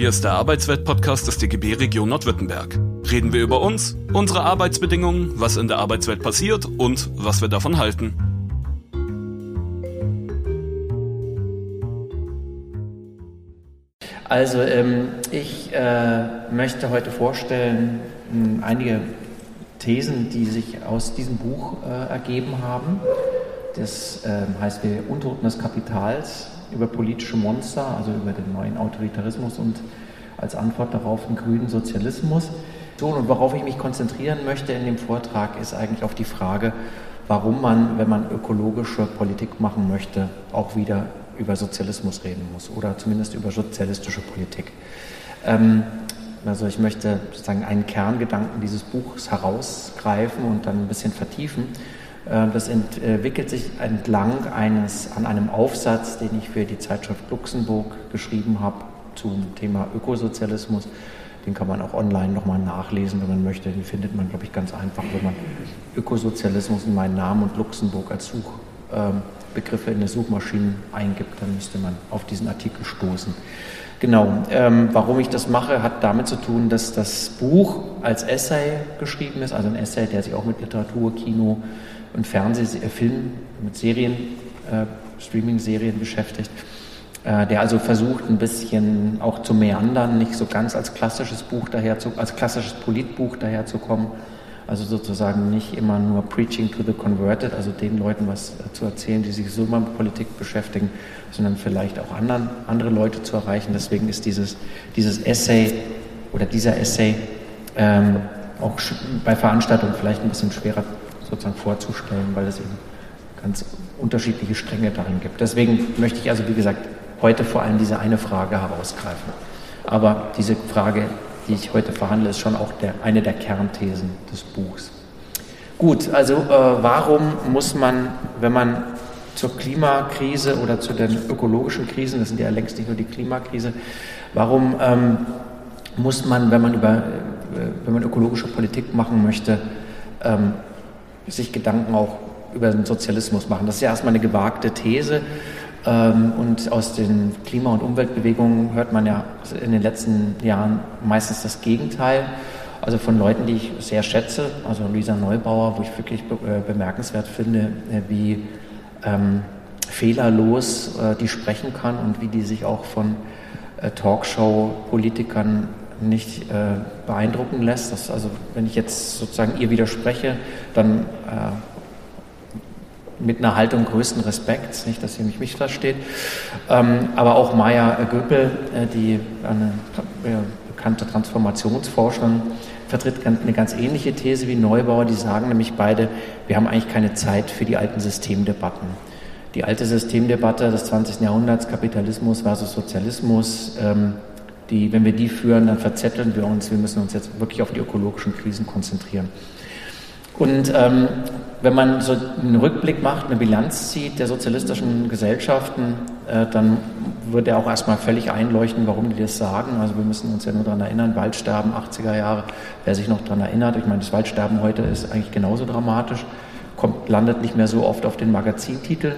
Hier ist der Arbeitswelt-Podcast des DGB Region Nordwürttemberg. Reden wir über uns, unsere Arbeitsbedingungen, was in der Arbeitswelt passiert und was wir davon halten. Also ähm, ich äh, möchte heute vorstellen mh, einige Thesen, die sich aus diesem Buch äh, ergeben haben. Das äh, heißt wir Untoten des Kapitals über politische Monster, also über den neuen Autoritarismus und als Antwort darauf den grünen Sozialismus. Und worauf ich mich konzentrieren möchte in dem Vortrag ist eigentlich auf die Frage, warum man, wenn man ökologische Politik machen möchte, auch wieder über Sozialismus reden muss oder zumindest über sozialistische Politik. Ähm, also ich möchte sozusagen einen Kerngedanken dieses Buchs herausgreifen und dann ein bisschen vertiefen. Äh, das entwickelt sich entlang eines, an einem Aufsatz, den ich für die Zeitschrift Luxemburg geschrieben habe zum Thema Ökosozialismus. Den kann man auch online nochmal nachlesen, wenn man möchte. Den findet man, glaube ich, ganz einfach, wenn man Ökosozialismus in meinen Namen und Luxemburg als Suchbegriffe in der Suchmaschine eingibt. Dann müsste man auf diesen Artikel stoßen. Genau, ähm, warum ich das mache, hat damit zu tun, dass das Buch als Essay geschrieben ist, also ein Essay, der sich auch mit Literatur, Kino und Fernseh, äh, Film, mit Serien, äh, Streaming-Serien beschäftigt äh, der also versucht, ein bisschen auch zu meandern, nicht so ganz als klassisches Buch daher zu, als klassisches Politbuch daherzukommen. Also sozusagen nicht immer nur Preaching to the Converted, also den Leuten was äh, zu erzählen, die sich so immer mit Politik beschäftigen, sondern vielleicht auch anderen, andere Leute zu erreichen. Deswegen ist dieses, dieses Essay oder dieser Essay ähm, auch bei Veranstaltungen vielleicht ein bisschen schwerer sozusagen vorzustellen, weil es eben ganz unterschiedliche Stränge darin gibt. Deswegen möchte ich also, wie gesagt, heute vor allem diese eine Frage herausgreifen. Aber diese Frage, die ich heute verhandle, ist schon auch der, eine der Kernthesen des Buchs. Gut, also äh, warum muss man, wenn man zur Klimakrise oder zu den ökologischen Krisen, das sind ja längst nicht nur die Klimakrise, warum ähm, muss man, wenn man, über, äh, wenn man ökologische Politik machen möchte, ähm, sich Gedanken auch über den Sozialismus machen? Das ist ja erstmal eine gewagte These. Ähm, und aus den Klima- und Umweltbewegungen hört man ja in den letzten Jahren meistens das Gegenteil. Also von Leuten, die ich sehr schätze, also Luisa Neubauer, wo ich wirklich äh, bemerkenswert finde, äh, wie ähm, fehlerlos äh, die sprechen kann und wie die sich auch von äh, Talkshow-Politikern nicht äh, beeindrucken lässt. Das, also wenn ich jetzt sozusagen ihr widerspreche, dann äh, mit einer Haltung größten Respekts, nicht, dass ihr mich missversteht. Ähm, aber auch Maya Göpel, äh, die eine äh, bekannte Transformationsforscherin, vertritt eine ganz ähnliche These wie Neubauer. Die sagen nämlich beide, wir haben eigentlich keine Zeit für die alten Systemdebatten. Die alte Systemdebatte des 20. Jahrhunderts, Kapitalismus versus Sozialismus, ähm, die, wenn wir die führen, dann verzetteln wir uns. Wir müssen uns jetzt wirklich auf die ökologischen Krisen konzentrieren. Und ähm, wenn man so einen Rückblick macht, eine Bilanz zieht der sozialistischen Gesellschaften, äh, dann wird er auch erstmal völlig einleuchten, warum die das sagen. Also wir müssen uns ja nur daran erinnern, Waldsterben 80er Jahre, wer sich noch daran erinnert, ich meine, das Waldsterben heute ist eigentlich genauso dramatisch, kommt, landet nicht mehr so oft auf den Magazintiteln,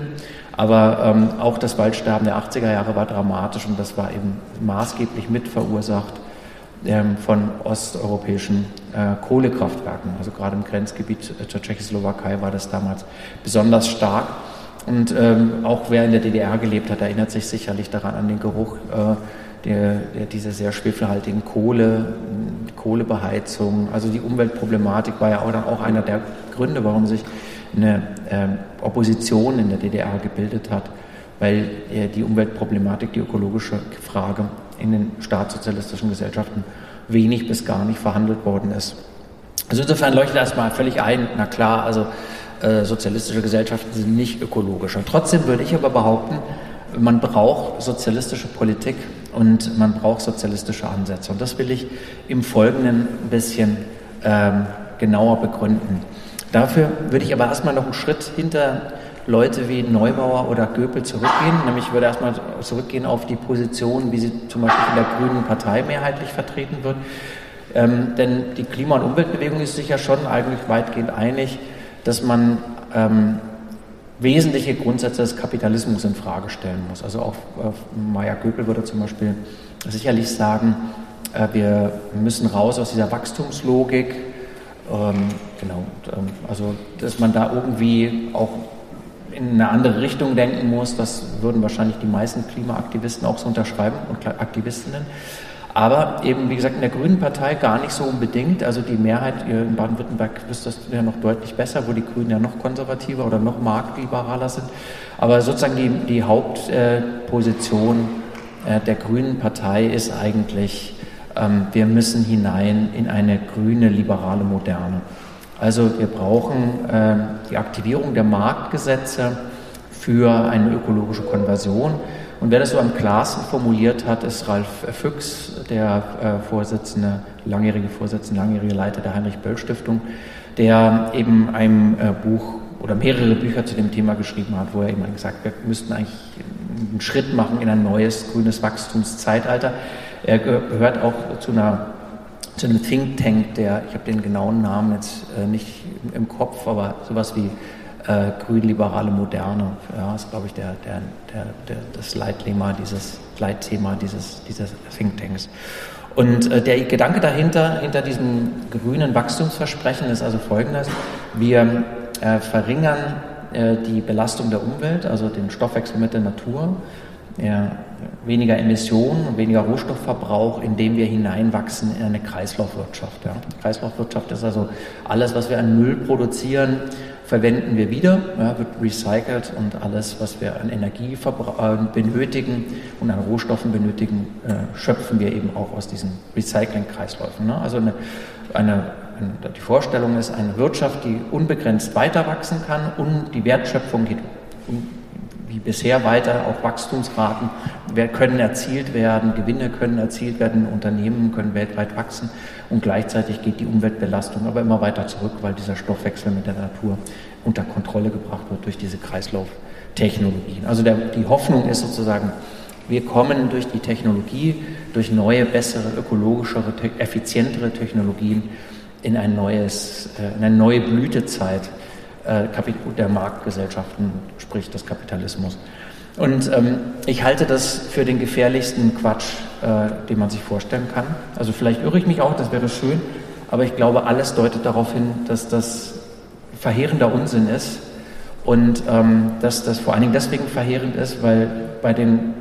aber ähm, auch das Waldsterben der 80er Jahre war dramatisch und das war eben maßgeblich mit verursacht ähm, von osteuropäischen äh, Kohlekraftwerken. Also gerade im Grenzgebiet zur Tschechoslowakei war das damals besonders stark. Und ähm, auch wer in der DDR gelebt hat, erinnert sich sicherlich daran an den Geruch äh, der, der, dieser sehr schwefelhaltigen Kohle, Kohlebeheizung. Also die Umweltproblematik war ja auch auch einer der Gründe, warum sich eine äh, Opposition in der DDR gebildet hat, weil äh, die Umweltproblematik, die ökologische Frage in den staatssozialistischen Gesellschaften wenig bis gar nicht verhandelt worden ist. Also insofern leuchtet erstmal völlig ein, na klar, also äh, sozialistische Gesellschaften sind nicht ökologisch. Und trotzdem würde ich aber behaupten, man braucht sozialistische Politik und man braucht sozialistische Ansätze. Und das will ich im Folgenden ein bisschen ähm, genauer begründen. Dafür würde ich aber erstmal noch einen Schritt hinter Leute wie Neubauer oder Göpel zurückgehen. Nämlich würde erstmal zurückgehen auf die Position, wie sie zum Beispiel in der Grünen Partei mehrheitlich vertreten wird. Ähm, denn die Klima- und Umweltbewegung ist sich ja schon eigentlich weitgehend einig, dass man ähm, wesentliche Grundsätze des Kapitalismus in Frage stellen muss. Also auch äh, Maya Göpel würde zum Beispiel sicherlich sagen, äh, wir müssen raus aus dieser Wachstumslogik. Ähm, genau, ähm, also dass man da irgendwie auch in eine andere Richtung denken muss, das würden wahrscheinlich die meisten Klimaaktivisten auch so unterschreiben und Aktivistinnen. Aber eben, wie gesagt, in der Grünen Partei gar nicht so unbedingt. Also die Mehrheit in Baden-Württemberg wisst das ja noch deutlich besser, wo die Grünen ja noch konservativer oder noch marktliberaler sind. Aber sozusagen die, die Hauptposition äh, der Grünen Partei ist eigentlich, wir müssen hinein in eine grüne, liberale Moderne. Also wir brauchen äh, die Aktivierung der Marktgesetze für eine ökologische Konversion. Und wer das so am klarsten formuliert hat, ist Ralf Füchs, der äh, Vorsitzende, langjährige Vorsitzende, langjährige Leiter der Heinrich-Böll-Stiftung, der eben ein äh, Buch oder mehrere Bücher zu dem Thema geschrieben hat, wo er eben gesagt hat, wir müssten eigentlich einen Schritt machen in ein neues grünes Wachstumszeitalter. Er gehört auch zu einer zu einem Think Tank, der, ich habe den genauen Namen jetzt äh, nicht im, Kopf, aber sowas wie äh, grün-liberale Moderne, ja, ist glaube ich der, der, der, der, das Leitthema dieses, Leitthema dieses, dieses Think Tanks. Und äh, der Gedanke dahinter, hinter diesem grünen Wachstumsversprechen ist also folgendes. Wir äh, verringern äh, die Belastung der Umwelt, also den Stoffwechsel mit der Natur ja, weniger Emissionen und weniger Rohstoffverbrauch, indem wir hineinwachsen in eine Kreislaufwirtschaft. Ja. Kreislaufwirtschaft ist also alles, was wir an Müll produzieren, verwenden wir wieder, ja, wird recycelt und alles, was wir an Energie äh, benötigen und an Rohstoffen benötigen, äh, schöpfen wir eben auch aus diesen Recycling-Kreisläufen. Ne? Also eine, eine, die Vorstellung ist eine Wirtschaft, die unbegrenzt weiter wachsen kann und die Wertschöpfung geht wie bisher weiter. Auch Wachstumsraten können erzielt werden, Gewinne können erzielt werden, Unternehmen können weltweit wachsen und gleichzeitig geht die Umweltbelastung aber immer weiter zurück, weil dieser Stoffwechsel mit der Natur unter Kontrolle gebracht wird durch diese Kreislauftechnologien. Also der, die Hoffnung ist sozusagen, wir kommen durch die Technologie, durch neue, bessere, ökologischere, effizientere Technologien in, ein neues, äh, in eine neue Blütezeit der Marktgesellschaften, sprich des Kapitalismus. Und ähm, ich halte das für den gefährlichsten Quatsch, äh, den man sich vorstellen kann. Also vielleicht irre ich mich auch, das wäre schön, aber ich glaube, alles deutet darauf hin, dass das verheerender Unsinn ist und ähm, dass das vor allen Dingen deswegen verheerend ist, weil bei den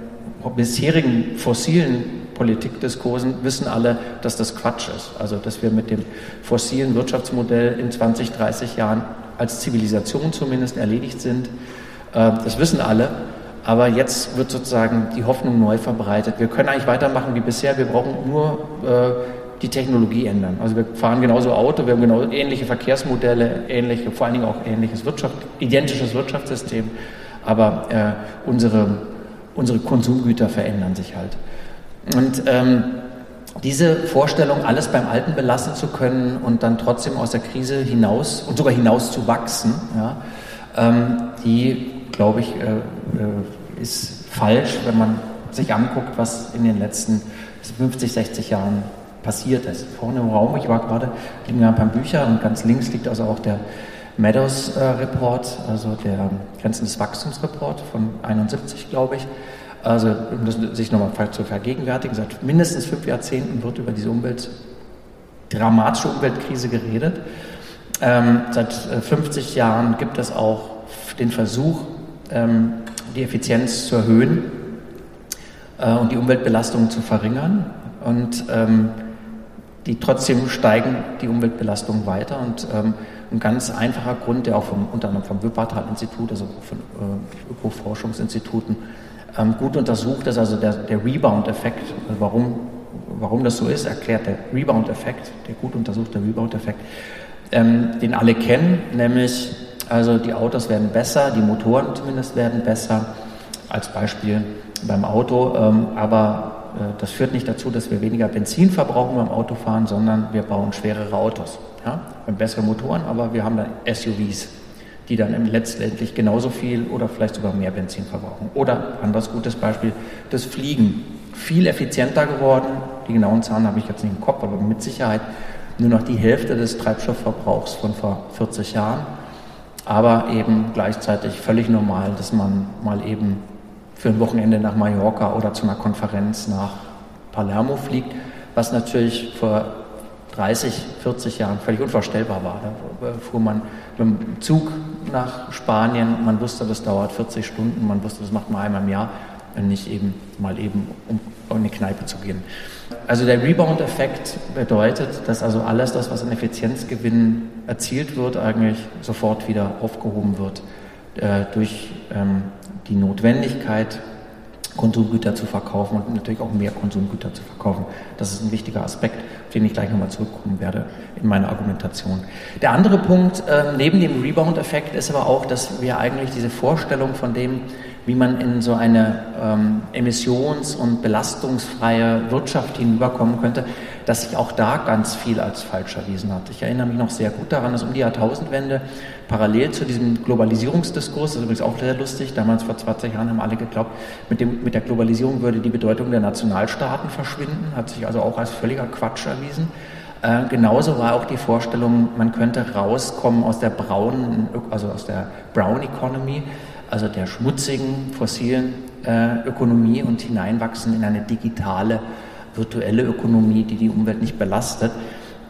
bisherigen fossilen Politikdiskursen wissen alle, dass das Quatsch ist. Also dass wir mit dem fossilen Wirtschaftsmodell in 20, 30 Jahren als Zivilisation zumindest erledigt sind. Äh, das wissen alle. Aber jetzt wird sozusagen die Hoffnung neu verbreitet. Wir können eigentlich weitermachen wie bisher. Wir brauchen nur äh, die Technologie ändern. Also wir fahren genauso Auto, wir haben genau ähnliche Verkehrsmodelle, ähnliche, vor allen Dingen auch ähnliches Wirtschaft, identisches Wirtschaftssystem. Aber äh, unsere, unsere Konsumgüter verändern sich halt. Und ähm, diese Vorstellung, alles beim Alten belassen zu können und dann trotzdem aus der Krise hinaus und sogar hinaus zu wachsen, ja, ähm, die, glaube ich, äh, äh, ist falsch, wenn man sich anguckt, was in den letzten 50, 60 Jahren passiert ist. Vorne im Raum, ich war gerade, liegen ja ein paar Bücher und ganz links liegt also auch der Meadows äh, Report, also der Grenzen des Wachstums Report von 71, glaube ich. Also um das sich nochmal zu vergegenwärtigen, seit mindestens fünf Jahrzehnten wird über diese Umwelt, dramatische Umweltkrise geredet. Ähm, seit 50 äh, Jahren gibt es auch den Versuch, ähm, die Effizienz zu erhöhen äh, und die Umweltbelastungen zu verringern. Und ähm, die trotzdem steigen die Umweltbelastungen weiter. Und ähm, ein ganz einfacher Grund, der auch vom, unter anderem vom Wuppertal-Institut, also von äh, Ökoforschungsinstituten, ähm, gut untersucht ist, also der, der Rebound-Effekt. Warum, warum das so ist, erklärt der Rebound-Effekt, der gut untersuchte Rebound-Effekt, ähm, den alle kennen, nämlich also die Autos werden besser, die Motoren zumindest werden besser, als Beispiel beim Auto, ähm, aber äh, das führt nicht dazu, dass wir weniger Benzin verbrauchen beim Autofahren, sondern wir bauen schwerere Autos. Ja? Wir haben bessere Motoren, aber wir haben dann SUVs die dann letztendlich genauso viel oder vielleicht sogar mehr Benzin verbrauchen. Oder anderes gutes Beispiel, das Fliegen. Viel effizienter geworden, die genauen Zahlen habe ich jetzt nicht im Kopf, aber mit Sicherheit nur noch die Hälfte des Treibstoffverbrauchs von vor 40 Jahren. Aber eben gleichzeitig völlig normal, dass man mal eben für ein Wochenende nach Mallorca oder zu einer Konferenz nach Palermo fliegt, was natürlich vor 30, 40 Jahren völlig unvorstellbar war. Da fuhr man mit dem Zug nach Spanien, man wusste, das dauert 40 Stunden, man wusste, das macht man einmal im Jahr und nicht eben mal eben, um in eine Kneipe zu gehen. Also der Rebound-Effekt bedeutet, dass also alles das, was an Effizienzgewinn erzielt wird, eigentlich sofort wieder aufgehoben wird äh, durch ähm, die Notwendigkeit, Konsumgüter zu verkaufen und natürlich auch mehr Konsumgüter zu verkaufen. Das ist ein wichtiger Aspekt, auf den ich gleich nochmal zurückkommen werde in meiner Argumentation. Der andere Punkt äh, neben dem Rebound-Effekt ist aber auch, dass wir eigentlich diese Vorstellung von dem, wie man in so eine ähm, emissions- und belastungsfreie Wirtschaft hinüberkommen könnte, dass sich auch da ganz viel als falsch erwiesen hat. Ich erinnere mich noch sehr gut daran, dass um die Jahrtausendwende parallel zu diesem Globalisierungsdiskurs, das ist übrigens auch sehr lustig, damals vor 20 Jahren haben alle geglaubt, mit, dem, mit der Globalisierung würde die Bedeutung der Nationalstaaten verschwinden, hat sich also auch als völliger Quatsch erwiesen. Äh, genauso war auch die Vorstellung, man könnte rauskommen aus der braunen, also aus der Brown Economy, also der schmutzigen fossilen äh, Ökonomie und hineinwachsen in eine digitale, virtuelle Ökonomie, die die Umwelt nicht belastet.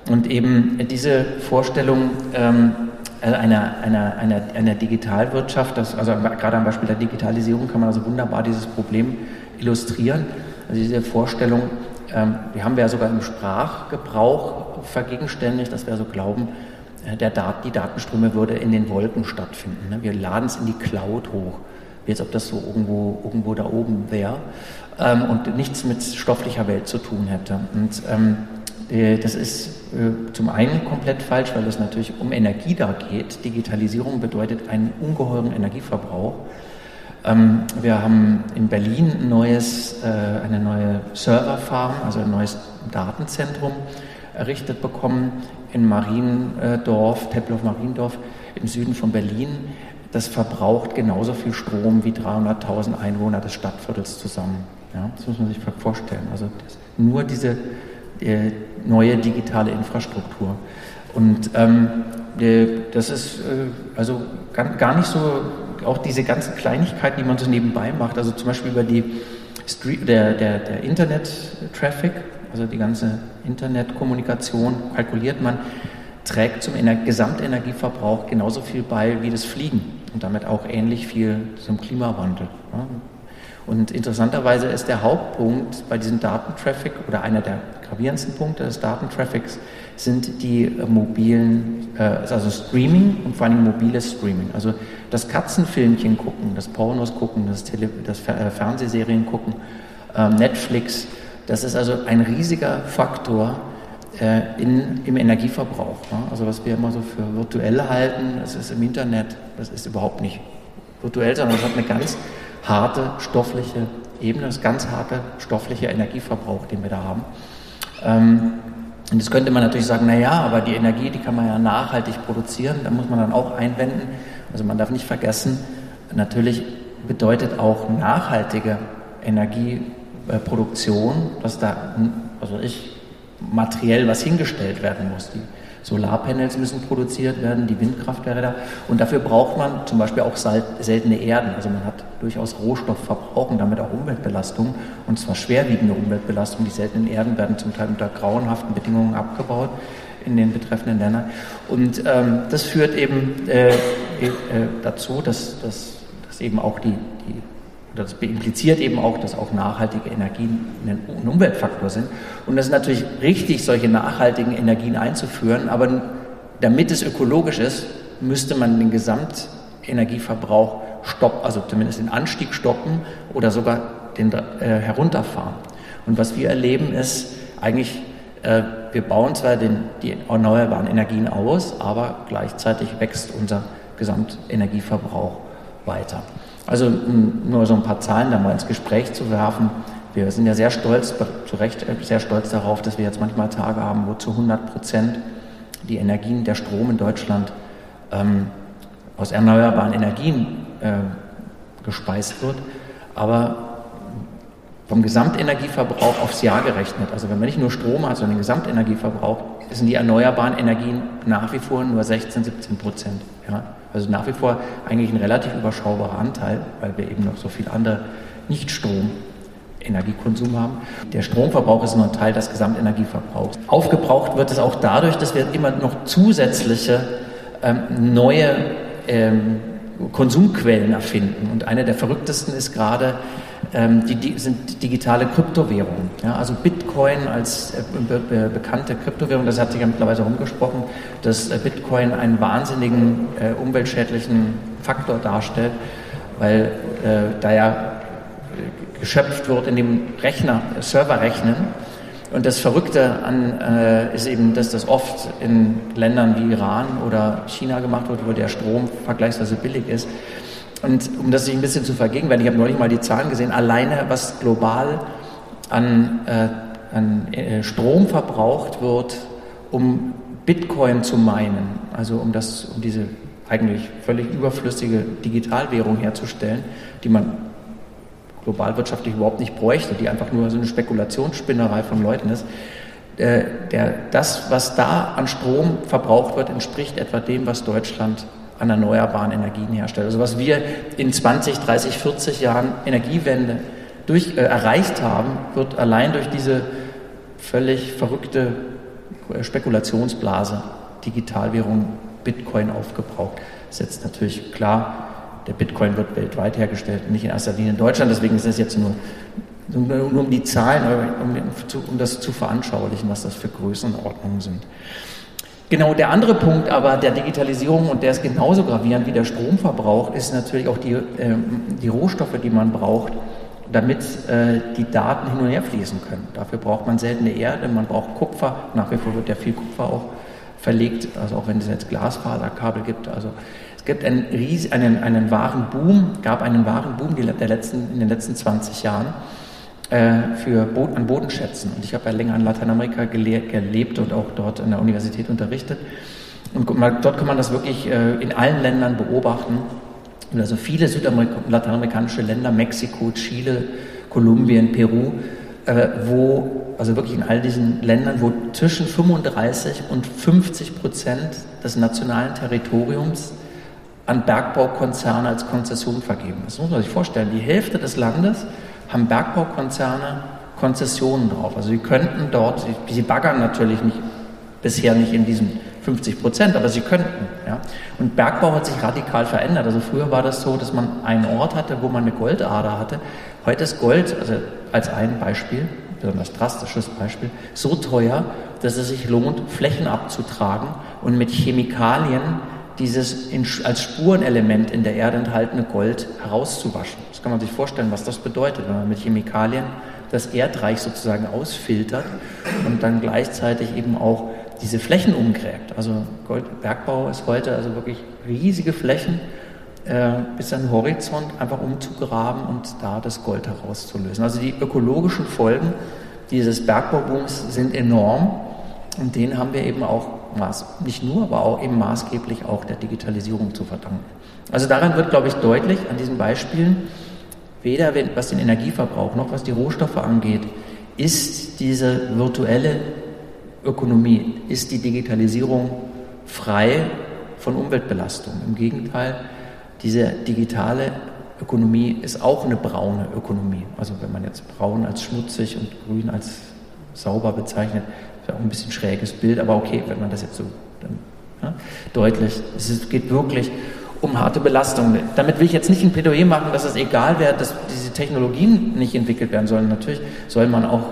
Und eben diese Vorstellung ähm, äh, einer, einer, einer, einer Digitalwirtschaft, das, also gerade am Beispiel der Digitalisierung kann man also wunderbar dieses Problem illustrieren. Also diese Vorstellung, ähm, die haben wir ja sogar im Sprachgebrauch vergegenständigt, dass wir so glauben, äh, der Dat die Datenströme würde in den Wolken stattfinden. Ne? Wir laden es in die Cloud hoch, wie als ob das so irgendwo, irgendwo da oben wäre ähm, und nichts mit stofflicher Welt zu tun hätte. Und ähm, äh, das ist äh, zum einen komplett falsch, weil es natürlich um Energie da geht. Digitalisierung bedeutet einen ungeheuren Energieverbrauch. Ähm, wir haben in Berlin ein neues, äh, eine neue Serverfarm, also ein neues Datenzentrum errichtet bekommen in Mariendorf, Tempelhof Mariendorf im Süden von Berlin. Das verbraucht genauso viel Strom wie 300.000 Einwohner des Stadtviertels zusammen. Ja, das muss man sich vorstellen. Also nur diese äh, neue digitale Infrastruktur. Und ähm, äh, das ist äh, also gar, gar nicht so, auch diese ganzen Kleinigkeiten, die man so nebenbei macht, also zum Beispiel über die Street, der, der, der Internet-Traffic, also die ganze Internetkommunikation kalkuliert man, trägt zum Ener Gesamtenergieverbrauch genauso viel bei wie das Fliegen und damit auch ähnlich viel zum Klimawandel. Ja. Und interessanterweise ist der Hauptpunkt bei diesem Datentraffic oder einer der gravierendsten Punkte des Datentraffics sind die äh, mobilen, äh, also Streaming und vor allem mobiles Streaming. Also das Katzenfilmchen gucken, das Pornos gucken, das, Tele das äh, Fernsehserien gucken, äh, Netflix, das ist also ein riesiger Faktor äh, in, im Energieverbrauch. Ne? Also was wir immer so für virtuell halten, das ist im Internet, das ist überhaupt nicht virtuell, sondern es hat eine ganz harte stoffliche Ebene, das ganz harte stoffliche Energieverbrauch, den wir da haben. Ähm, und jetzt könnte man natürlich sagen, naja, aber die Energie, die kann man ja nachhaltig produzieren, da muss man dann auch einwenden. Also man darf nicht vergessen, natürlich bedeutet auch nachhaltige Energieproduktion, dass da, also ich, materiell was hingestellt werden muss. Die Solarpanels müssen produziert werden, die Windkrafträder. Und dafür braucht man zum Beispiel auch seltene Erden. Also man hat durchaus Rohstoffverbrauch und damit auch Umweltbelastung. Und zwar schwerwiegende Umweltbelastung. Die seltenen Erden werden zum Teil unter grauenhaften Bedingungen abgebaut in den betreffenden Ländern. Und ähm, das führt eben äh, äh, dazu, dass, dass, dass eben auch die, das impliziert eben auch, dass auch nachhaltige Energien ein Umweltfaktor sind. Und das ist natürlich richtig, solche nachhaltigen Energien einzuführen, aber damit es ökologisch ist, müsste man den Gesamtenergieverbrauch stoppen, also zumindest den Anstieg stoppen oder sogar den äh, herunterfahren. Und was wir erleben ist eigentlich, äh, wir bauen zwar den, die erneuerbaren Energien aus, aber gleichzeitig wächst unser Gesamtenergieverbrauch weiter. Also nur so ein paar Zahlen da mal ins Gespräch zu werfen. Wir sind ja sehr stolz, zu Recht äh, sehr stolz darauf, dass wir jetzt manchmal Tage haben, wo zu 100 Prozent die Energien, der Strom in Deutschland ähm, aus erneuerbaren Energien äh, gespeist wird. Aber vom Gesamtenergieverbrauch aufs Jahr gerechnet, also wenn man nicht nur Strom hat, sondern den Gesamtenergieverbrauch, sind die erneuerbaren Energien nach wie vor nur 16, 17 Prozent. Ja? Also nach wie vor eigentlich ein relativ überschaubarer Anteil, weil wir eben noch so viel andere Nicht-Strom Energiekonsum haben. Der Stromverbrauch ist nur ein Teil des Gesamtenergieverbrauchs. Aufgebraucht wird es auch dadurch, dass wir immer noch zusätzliche ähm, neue ähm, Konsumquellen erfinden. Und eine der verrücktesten ist gerade ähm, die, die, sind digitale Kryptowährungen. Ja, also Bitcoin als äh, be, be, bekannte Kryptowährung, das hat sich ja mittlerweile rumgesprochen, dass äh, Bitcoin einen wahnsinnigen äh, umweltschädlichen Faktor darstellt, weil äh, da ja geschöpft wird in dem Rechner, Serverrechnen. Und das Verrückte an, äh, ist eben, dass das oft in Ländern wie Iran oder China gemacht wird, wo der Strom vergleichsweise billig ist. Und um das sich ein bisschen zu vergegenwärtigen, ich habe neulich mal die Zahlen gesehen, alleine was global an, äh, an äh, Strom verbraucht wird, um Bitcoin zu meinen, also um, das, um diese eigentlich völlig überflüssige Digitalwährung herzustellen, die man global wirtschaftlich überhaupt nicht bräuchte, die einfach nur so eine Spekulationsspinnerei von Leuten ist. Äh, der, das, was da an Strom verbraucht wird, entspricht etwa dem, was Deutschland an erneuerbaren Energien herstellt. Also was wir in 20, 30, 40 Jahren Energiewende durch, äh, erreicht haben, wird allein durch diese völlig verrückte Spekulationsblase, Digitalwährung, Bitcoin aufgebraucht. Das ist jetzt natürlich klar, der Bitcoin wird weltweit hergestellt, nicht in erster Linie in Deutschland. Deswegen ist es jetzt nur, nur, um die Zahlen, um, um das zu veranschaulichen, was das für Größenordnungen sind. Genau, der andere Punkt aber der Digitalisierung, und der ist genauso gravierend wie der Stromverbrauch, ist natürlich auch die, äh, die Rohstoffe, die man braucht, damit äh, die Daten hin und her fließen können. Dafür braucht man seltene Erde, man braucht Kupfer, nach wie vor wird ja viel Kupfer auch verlegt, also auch wenn es jetzt Glasfaserkabel gibt. Also es gibt einen, einen, einen wahren Boom, gab einen wahren Boom der letzten, in den letzten 20 Jahren äh, für Boden, an Bodenschätzen. Und ich habe ja länger in Lateinamerika gelebt und auch dort an der Universität unterrichtet. Und dort kann man das wirklich äh, in allen Ländern beobachten. Also viele lateinamerikanische Länder, Mexiko, Chile, Kolumbien, Peru, äh, wo, also wirklich in all diesen Ländern, wo zwischen 35 und 50 Prozent des nationalen Territoriums an Bergbaukonzerne als Konzession vergeben. Das muss man sich vorstellen. Die Hälfte des Landes haben Bergbaukonzerne Konzessionen drauf. Also sie könnten dort, sie baggern natürlich nicht, bisher nicht in diesen 50 Prozent, aber sie könnten. Ja. Und Bergbau hat sich radikal verändert. Also früher war das so, dass man einen Ort hatte, wo man eine Goldader hatte. Heute ist Gold, also als ein Beispiel, besonders drastisches Beispiel, so teuer, dass es sich lohnt, Flächen abzutragen und mit Chemikalien dieses in, als Spurenelement in der Erde enthaltene Gold herauszuwaschen. Das kann man sich vorstellen, was das bedeutet, wenn man mit Chemikalien das Erdreich sozusagen ausfiltert und dann gleichzeitig eben auch diese Flächen umgräbt. Also Goldbergbau ist heute also wirklich riesige Flächen äh, bis an den Horizont einfach umzugraben und da das Gold herauszulösen. Also die ökologischen Folgen dieses Bergbaubooms sind enorm und den haben wir eben auch nicht nur, aber auch eben maßgeblich auch der Digitalisierung zu verdanken. Also daran wird, glaube ich, deutlich an diesen Beispielen, weder was den Energieverbrauch noch was die Rohstoffe angeht, ist diese virtuelle Ökonomie, ist die Digitalisierung frei von Umweltbelastung. Im Gegenteil, diese digitale Ökonomie ist auch eine braune Ökonomie. Also wenn man jetzt braun als schmutzig und grün als sauber bezeichnet, ist auch ein bisschen schräges Bild, aber okay, wenn man das jetzt so dann, ja, deutlich. Es geht wirklich um harte Belastung. Damit will ich jetzt nicht ein Plädoyer machen, dass es egal wäre, dass diese Technologien nicht entwickelt werden sollen. Natürlich soll man auch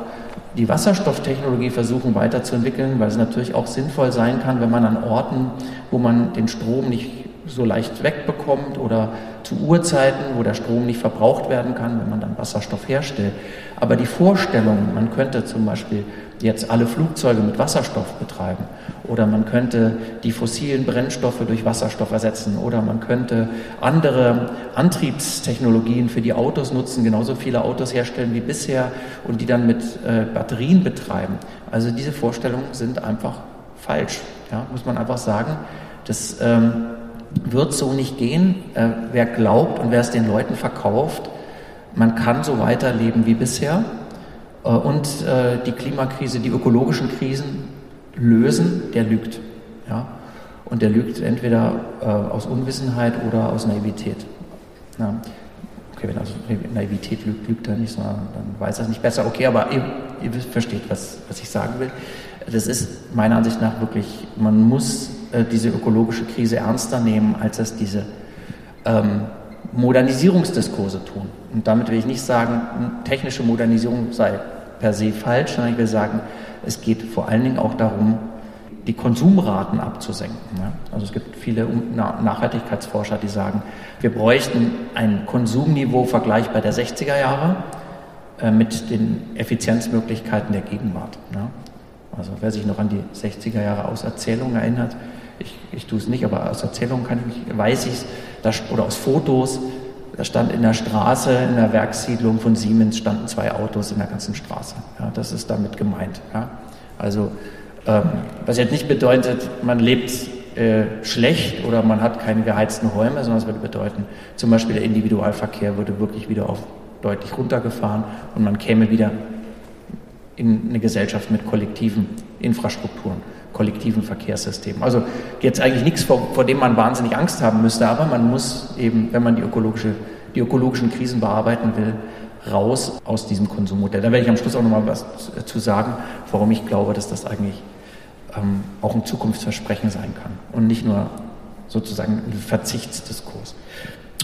die Wasserstofftechnologie versuchen weiterzuentwickeln, weil es natürlich auch sinnvoll sein kann, wenn man an Orten, wo man den Strom nicht so leicht wegbekommt oder zu Uhrzeiten, wo der Strom nicht verbraucht werden kann, wenn man dann Wasserstoff herstellt. Aber die Vorstellung, man könnte zum Beispiel jetzt alle Flugzeuge mit Wasserstoff betreiben oder man könnte die fossilen Brennstoffe durch Wasserstoff ersetzen oder man könnte andere Antriebstechnologien für die Autos nutzen, genauso viele Autos herstellen wie bisher und die dann mit äh, Batterien betreiben. Also diese Vorstellungen sind einfach falsch, ja, muss man einfach sagen. Das ähm, wird so nicht gehen. Äh, wer glaubt und wer es den Leuten verkauft, man kann so weiterleben wie bisher und äh, die Klimakrise, die ökologischen Krisen lösen, der lügt. Ja? Und der lügt entweder äh, aus Unwissenheit oder aus Naivität. Ja. okay, wenn also Naivität lügt, lügt er nicht, sondern dann weiß er es nicht besser. Okay, aber ihr, ihr versteht, was, was ich sagen will. Das ist meiner Ansicht nach wirklich, man muss äh, diese ökologische Krise ernster nehmen, als es diese ähm, Modernisierungsdiskurse tun. Und damit will ich nicht sagen, technische Modernisierung sei per se falsch, sondern ich will sagen, es geht vor allen Dingen auch darum, die Konsumraten abzusenken. Also es gibt viele Nachhaltigkeitsforscher, die sagen, wir bräuchten ein Konsumniveau vergleichbar der 60er Jahre äh, mit den Effizienzmöglichkeiten der Gegenwart. Also wer sich noch an die 60er Jahre aus Erzählungen erinnert, ich, ich tue es nicht, aber aus Erzählungen kann ich weiß ich es, oder aus Fotos, da stand in der Straße, in der Werkssiedlung von Siemens standen zwei Autos in der ganzen Straße. Ja, das ist damit gemeint. Ja. Also ähm, was jetzt nicht bedeutet, man lebt äh, schlecht oder man hat keine geheizten Räume, sondern es würde bedeuten, zum Beispiel der Individualverkehr würde wirklich wieder auf deutlich runtergefahren und man käme wieder in eine Gesellschaft mit kollektiven Infrastrukturen, kollektiven Verkehrssystemen. Also jetzt eigentlich nichts, vor, vor dem man wahnsinnig Angst haben müsste, aber man muss eben, wenn man die, ökologische, die ökologischen Krisen bearbeiten will, raus aus diesem Konsummodell. Da werde ich am Schluss auch nochmal was zu sagen, warum ich glaube, dass das eigentlich ähm, auch ein Zukunftsversprechen sein kann und nicht nur sozusagen ein Verzichtsdiskurs.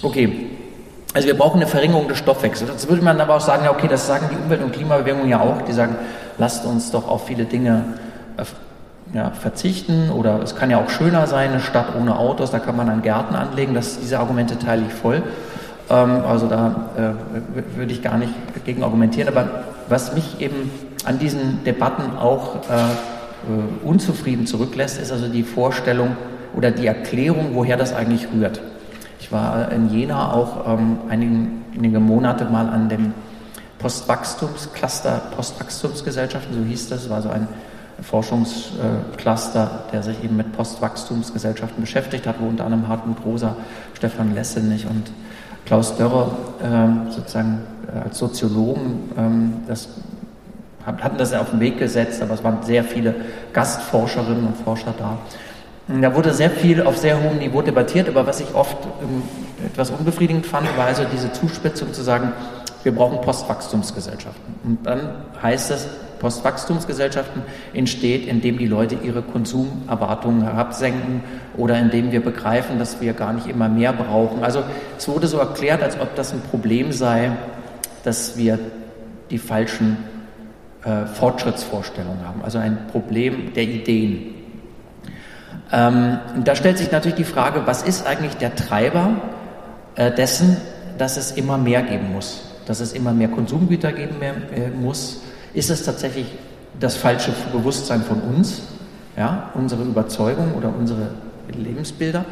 Okay, also wir brauchen eine Verringerung des Stoffwechsels. Jetzt würde man aber auch sagen, ja okay, das sagen die Umwelt- und Klimabewegungen ja auch, die sagen, lasst uns doch auf viele Dinge ja, verzichten oder es kann ja auch schöner sein, eine Stadt ohne Autos, da kann man einen Gärten anlegen, das, diese Argumente teile ich voll. Ähm, also da äh, würde ich gar nicht gegen argumentieren, aber was mich eben an diesen Debatten auch äh, unzufrieden zurücklässt, ist also die Vorstellung oder die Erklärung, woher das eigentlich rührt. Ich war in Jena auch ähm, einige, einige Monate mal an dem Postwachstumscluster, Postwachstumsgesellschaften, so hieß das, war so ein Forschungscluster, der sich eben mit Postwachstumsgesellschaften beschäftigt hat, wo unter anderem Hartmut Rosa, Stefan Lessenich und Klaus Dörrer äh, sozusagen als Soziologen ähm, das hatten das auf den Weg gesetzt, aber es waren sehr viele Gastforscherinnen und Forscher da. Und da wurde sehr viel auf sehr hohem Niveau debattiert, aber was ich oft ähm, etwas unbefriedigend fand, war also diese Zuspitzung zu sagen, wir brauchen Postwachstumsgesellschaften. Und dann heißt es, Postwachstumsgesellschaften entsteht, indem die Leute ihre Konsumerwartungen herabsenken oder indem wir begreifen, dass wir gar nicht immer mehr brauchen. Also es wurde so erklärt, als ob das ein Problem sei, dass wir die falschen äh, Fortschrittsvorstellungen haben, also ein Problem der Ideen. Ähm, da stellt sich natürlich die Frage, was ist eigentlich der Treiber äh, dessen, dass es immer mehr geben muss, dass es immer mehr Konsumgüter geben mehr, äh, muss? Ist es tatsächlich das falsche Bewusstsein von uns, ja, unsere Überzeugung oder unsere Lebensbilder?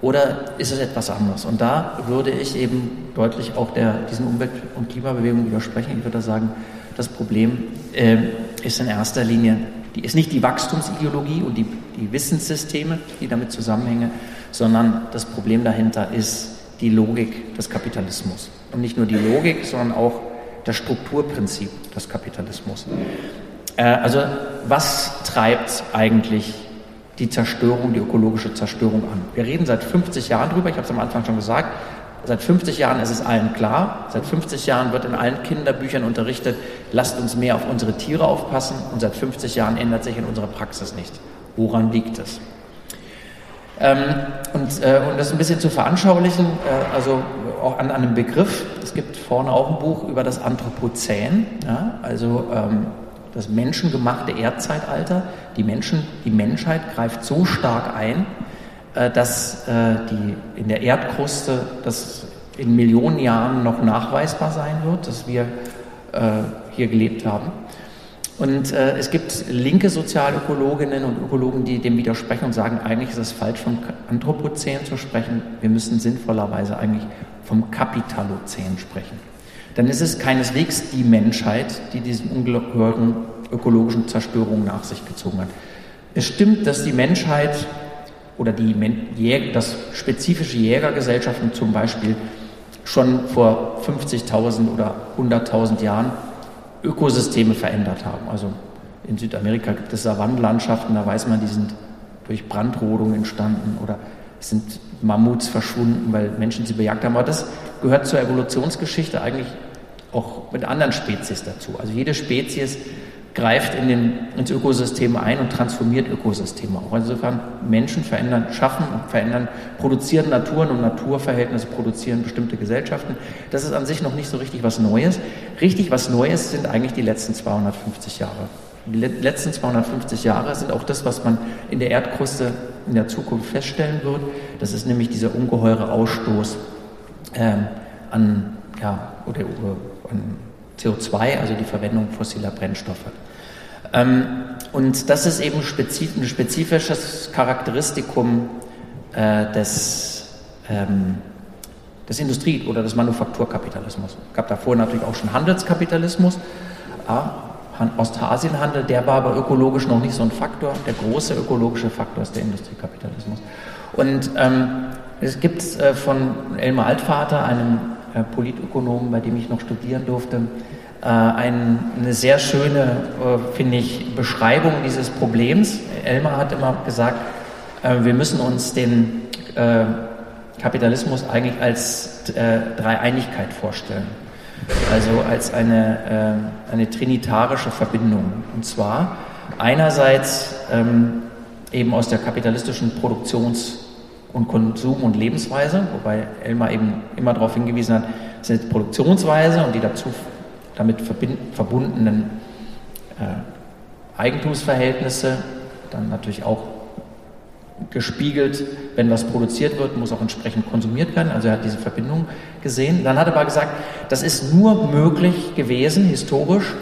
Oder ist es etwas anderes? Und da würde ich eben deutlich auch der, diesen Umwelt- und Klimabewegungen widersprechen. Ich würde sagen, das Problem äh, ist in erster Linie, die ist nicht die Wachstumsideologie und die, die Wissenssysteme, die damit zusammenhängen, sondern das Problem dahinter ist die Logik des Kapitalismus. Und nicht nur die Logik, sondern auch das Strukturprinzip des Kapitalismus. Äh, also was treibt eigentlich die Zerstörung, die ökologische Zerstörung an? Wir reden seit 50 Jahren drüber, ich habe es am Anfang schon gesagt, Seit 50 Jahren ist es allen klar. Seit 50 Jahren wird in allen Kinderbüchern unterrichtet, lasst uns mehr auf unsere Tiere aufpassen. Und seit 50 Jahren ändert sich in unserer Praxis nicht. Woran liegt es? Ähm, und, äh, um das ein bisschen zu veranschaulichen, äh, also auch an, einem Begriff, es gibt vorne auch ein Buch über das Anthropozän, ja, also ähm, das menschengemachte Erdzeitalter. Die, Menschen, die Menschheit greift so stark ein, äh, dass äh, die in der Erdkruste das in Millionen Jahren noch nachweisbar sein wird, dass wir äh, hier gelebt haben. Und äh, es gibt linke Sozialökologinnen und Ökologen, die dem widersprechen und sagen, eigentlich ist es falsch, vom Anthropozän zu sprechen. Wir müssen sinnvollerweise eigentlich vom Kapitalozän sprechen. Denn es ist keineswegs die Menschheit, die diese ungeheuren ökologischen Zerstörungen nach sich gezogen hat. Es stimmt, dass die Menschheit oder die das spezifische Jägergesellschaften zum Beispiel schon vor 50.000 oder 100.000 Jahren Ökosysteme verändert haben. Also in Südamerika gibt es Savannenlandschaften, da weiß man, die sind durch Brandrodung entstanden oder sind Mammuts verschwunden, weil Menschen sie bejagt haben. Aber das gehört zur Evolutionsgeschichte eigentlich auch mit anderen Spezies dazu. Also jede Spezies greift in den, ins Ökosystem ein und transformiert Ökosysteme auch. Insofern Menschen verändern, schaffen und verändern, produzieren Naturen und Naturverhältnisse produzieren bestimmte Gesellschaften. Das ist an sich noch nicht so richtig was Neues. Richtig was Neues sind eigentlich die letzten 250 Jahre. Die letzten 250 Jahre sind auch das, was man in der Erdkruste in der Zukunft feststellen wird. Das ist nämlich dieser ungeheure Ausstoß ähm, an, ja, oder, oder an CO2, also die Verwendung fossiler Brennstoffe. Ähm, und das ist eben ein spezifisches Charakteristikum äh, des, ähm, des Industrie- oder des Manufakturkapitalismus. Es gab davor natürlich auch schon Handelskapitalismus. Ja, Ostasienhandel, der war aber ökologisch noch nicht so ein Faktor. Der große ökologische Faktor ist der Industriekapitalismus. Und ähm, es gibt äh, von Elmar Altvater, einem äh, Politökonomen, bei dem ich noch studieren durfte, äh, ein, eine sehr schöne, äh, finde ich, Beschreibung dieses Problems. Elmar hat immer gesagt, wir müssen uns den Kapitalismus eigentlich als Dreieinigkeit vorstellen also als eine, eine trinitarische Verbindung. Und zwar einerseits ähm, eben aus der kapitalistischen Produktions- und Konsum- und Lebensweise, wobei Elmar eben immer darauf hingewiesen hat, es ist Produktionsweise und die dazu damit verbundenen äh, Eigentumsverhältnisse, dann natürlich auch gespiegelt, wenn was produziert wird, muss auch entsprechend konsumiert werden. Also er hat diese Verbindung gesehen. Dann hat er aber gesagt, das ist nur möglich gewesen, historisch,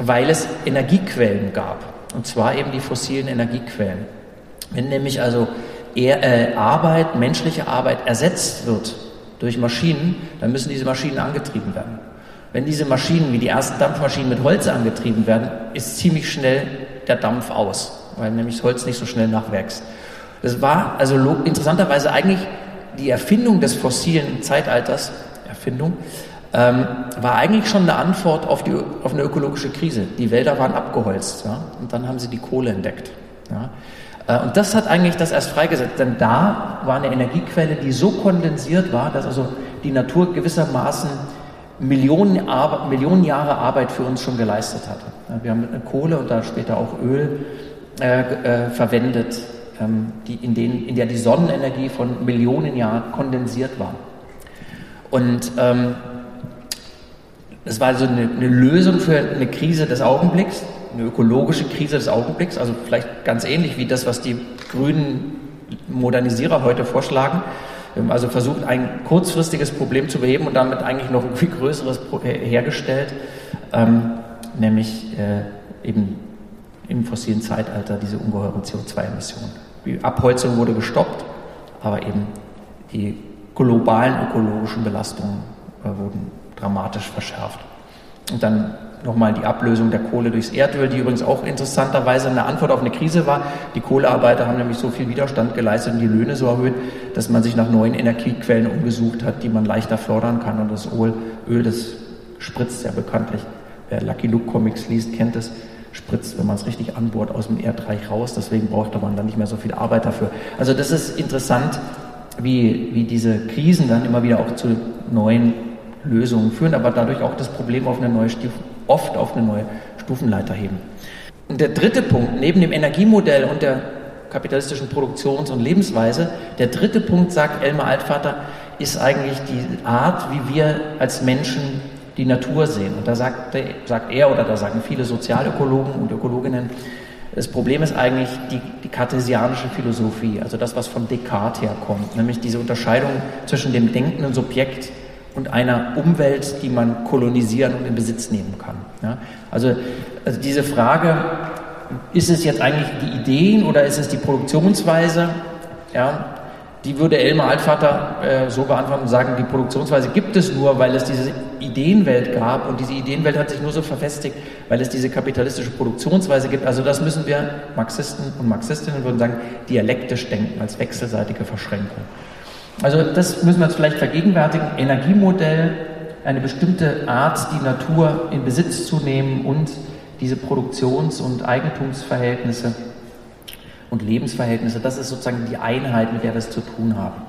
weil es Energiequellen gab. Und zwar eben die fossilen Energiequellen. Wenn nämlich also eher, äh, Arbeit, menschliche Arbeit ersetzt wird durch Maschinen, dann müssen diese Maschinen angetrieben werden. Wenn diese Maschinen wie die ersten Dampfmaschinen mit Holz angetrieben werden, ist ziemlich schnell der Dampf aus, weil nämlich das Holz nicht so schnell nachwächst. Das war also interessanterweise eigentlich die Erfindung des fossilen Zeitalters, Erfindung, ähm, war eigentlich schon eine Antwort auf, die, auf eine ökologische Krise. Die Wälder waren abgeholzt ja, und dann haben sie die Kohle entdeckt. Ja. Äh, und das hat eigentlich das erst freigesetzt, denn da war eine Energiequelle, die so kondensiert war, dass also die Natur gewissermaßen Millionen, Millionen Jahre Arbeit für uns schon geleistet hatte. Wir haben Kohle und da später auch Öl äh, äh, verwendet, ähm, die, in, denen, in der die Sonnenenergie von Millionen Jahren kondensiert war. Und ähm, es war also eine, eine, Lösung für eine Krise des Augenblicks, eine ökologische Krise des Augenblicks, also vielleicht ganz ähnlich wie das, was die grünen Modernisierer heute vorschlagen. Haben also versucht, ein kurzfristiges Problem zu beheben und damit eigentlich noch ein viel größeres hergestellt, ähm, nämlich äh, eben im fossilen Zeitalter diese ungeheuren CO2-Emissionen. Die Abholzung wurde gestoppt, aber eben die globalen ökologischen Belastungen äh, wurden dramatisch verschärft. Und dann nochmal die Ablösung der Kohle durchs Erdöl, die übrigens auch interessanterweise eine Antwort auf eine Krise war. Die Kohlearbeiter haben nämlich so viel Widerstand geleistet und die Löhne so erhöht, dass man sich nach neuen Energiequellen umgesucht hat, die man leichter fördern kann. Und das Öl, das spritzt ja bekanntlich. Wer Lucky Luke Comics liest, kennt es spritzt, wenn man es richtig anbohrt, aus dem Erdreich raus. Deswegen brauchte man dann nicht mehr so viel Arbeit dafür. Also das ist interessant, wie, wie diese Krisen dann immer wieder auch zu neuen Lösungen führen, aber dadurch auch das Problem auf eine neue Stufe, oft auf eine neue Stufenleiter heben. Und der dritte Punkt, neben dem Energiemodell und der kapitalistischen Produktions- und Lebensweise, der dritte Punkt, sagt Elmar Altvater, ist eigentlich die Art, wie wir als Menschen die Natur sehen. Und da sagt, sagt er oder da sagen viele Sozialökologen und Ökologinnen, das Problem ist eigentlich die, die kartesianische Philosophie, also das, was von Descartes herkommt, nämlich diese Unterscheidung zwischen dem denkenden Subjekt und einer Umwelt, die man kolonisieren und in Besitz nehmen kann. Ja? Also, also diese Frage, ist es jetzt eigentlich die Ideen oder ist es die Produktionsweise? Ja, die würde Elmar Altvater äh, so beantworten und sagen, die Produktionsweise gibt es nur, weil es diese Ideenwelt gab und diese Ideenwelt hat sich nur so verfestigt, weil es diese kapitalistische Produktionsweise gibt. Also das müssen wir Marxisten und Marxistinnen würden sagen, dialektisch denken, als wechselseitige Verschränkung. Also das müssen wir uns vielleicht vergegenwärtigen. Energiemodell, eine bestimmte Art, die Natur in Besitz zu nehmen und diese Produktions- und Eigentumsverhältnisse und Lebensverhältnisse. Das ist sozusagen die Einheit, mit der wir es zu tun haben.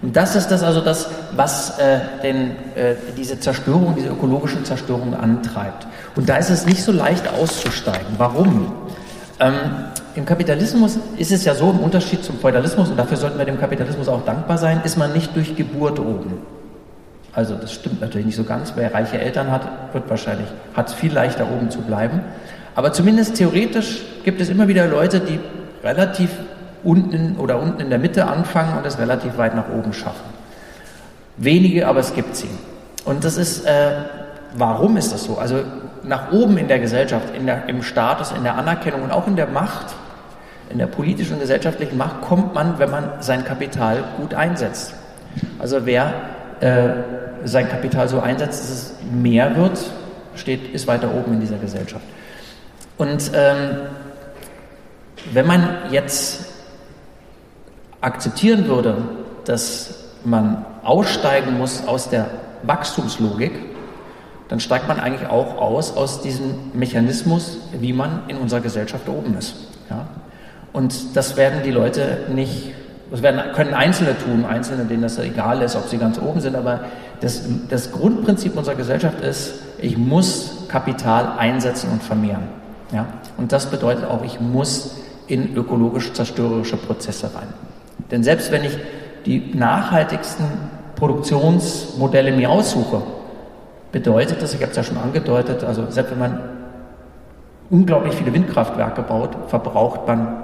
Und das ist das also das, was äh, denn äh, diese Zerstörung, diese ökologischen Zerstörung antreibt. Und da ist es nicht so leicht auszusteigen. Warum? Ähm, Im Kapitalismus ist es ja so, im Unterschied zum Feudalismus, und dafür sollten wir dem Kapitalismus auch dankbar sein, ist man nicht durch Geburt oben. Also das stimmt natürlich nicht so ganz. Wer reiche Eltern hat, wird wahrscheinlich, hat es viel leichter oben zu bleiben. Aber zumindest theoretisch gibt es immer wieder Leute, die relativ unten oder unten in der Mitte anfangen und es relativ weit nach oben schaffen. Wenige, aber es gibt sie. Und das ist, äh, warum ist das so? Also nach oben in der Gesellschaft, in der, im Status, in der Anerkennung und auch in der Macht, in der politischen und gesellschaftlichen Macht kommt man, wenn man sein Kapital gut einsetzt. Also wer äh, sein Kapital so einsetzt, dass es mehr wird, steht, ist weiter oben in dieser Gesellschaft. Und ähm, wenn man jetzt akzeptieren würde, dass man aussteigen muss aus der Wachstumslogik, dann steigt man eigentlich auch aus aus diesem Mechanismus, wie man in unserer Gesellschaft oben ist. Ja? Und das werden die Leute nicht, das werden, können Einzelne tun, Einzelne, denen das egal ist, ob sie ganz oben sind, aber das, das Grundprinzip unserer Gesellschaft ist, ich muss Kapital einsetzen und vermehren. Ja? Und das bedeutet auch, ich muss in ökologisch zerstörerische Prozesse rein. Denn selbst wenn ich die nachhaltigsten Produktionsmodelle mir aussuche, bedeutet das, ich habe es ja schon angedeutet, also selbst wenn man unglaublich viele Windkraftwerke baut, verbraucht man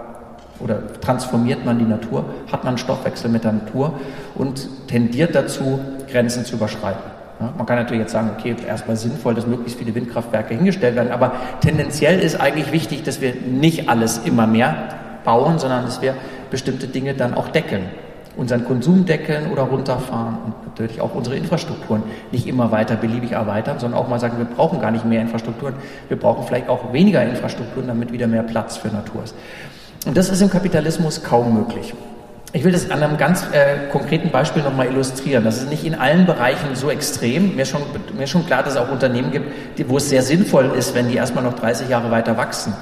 oder transformiert man die Natur, hat man einen Stoffwechsel mit der Natur und tendiert dazu, Grenzen zu überschreiten. Ja, man kann natürlich jetzt sagen, okay, erstmal sinnvoll, dass möglichst viele Windkraftwerke hingestellt werden, aber tendenziell ist eigentlich wichtig, dass wir nicht alles immer mehr bauen, sondern dass wir bestimmte Dinge dann auch deckeln. Unseren Konsum deckeln oder runterfahren und natürlich auch unsere Infrastrukturen nicht immer weiter beliebig erweitern, sondern auch mal sagen, wir brauchen gar nicht mehr Infrastrukturen, wir brauchen vielleicht auch weniger Infrastrukturen, damit wieder mehr Platz für Natur ist. Und das ist im Kapitalismus kaum möglich. Ich will das an einem ganz äh, konkreten Beispiel nochmal illustrieren. Das ist nicht in allen Bereichen so extrem. Mir ist schon, mir schon klar, dass es auch Unternehmen gibt, die, wo es sehr sinnvoll ist, wenn die erstmal noch 30 Jahre weiter wachsen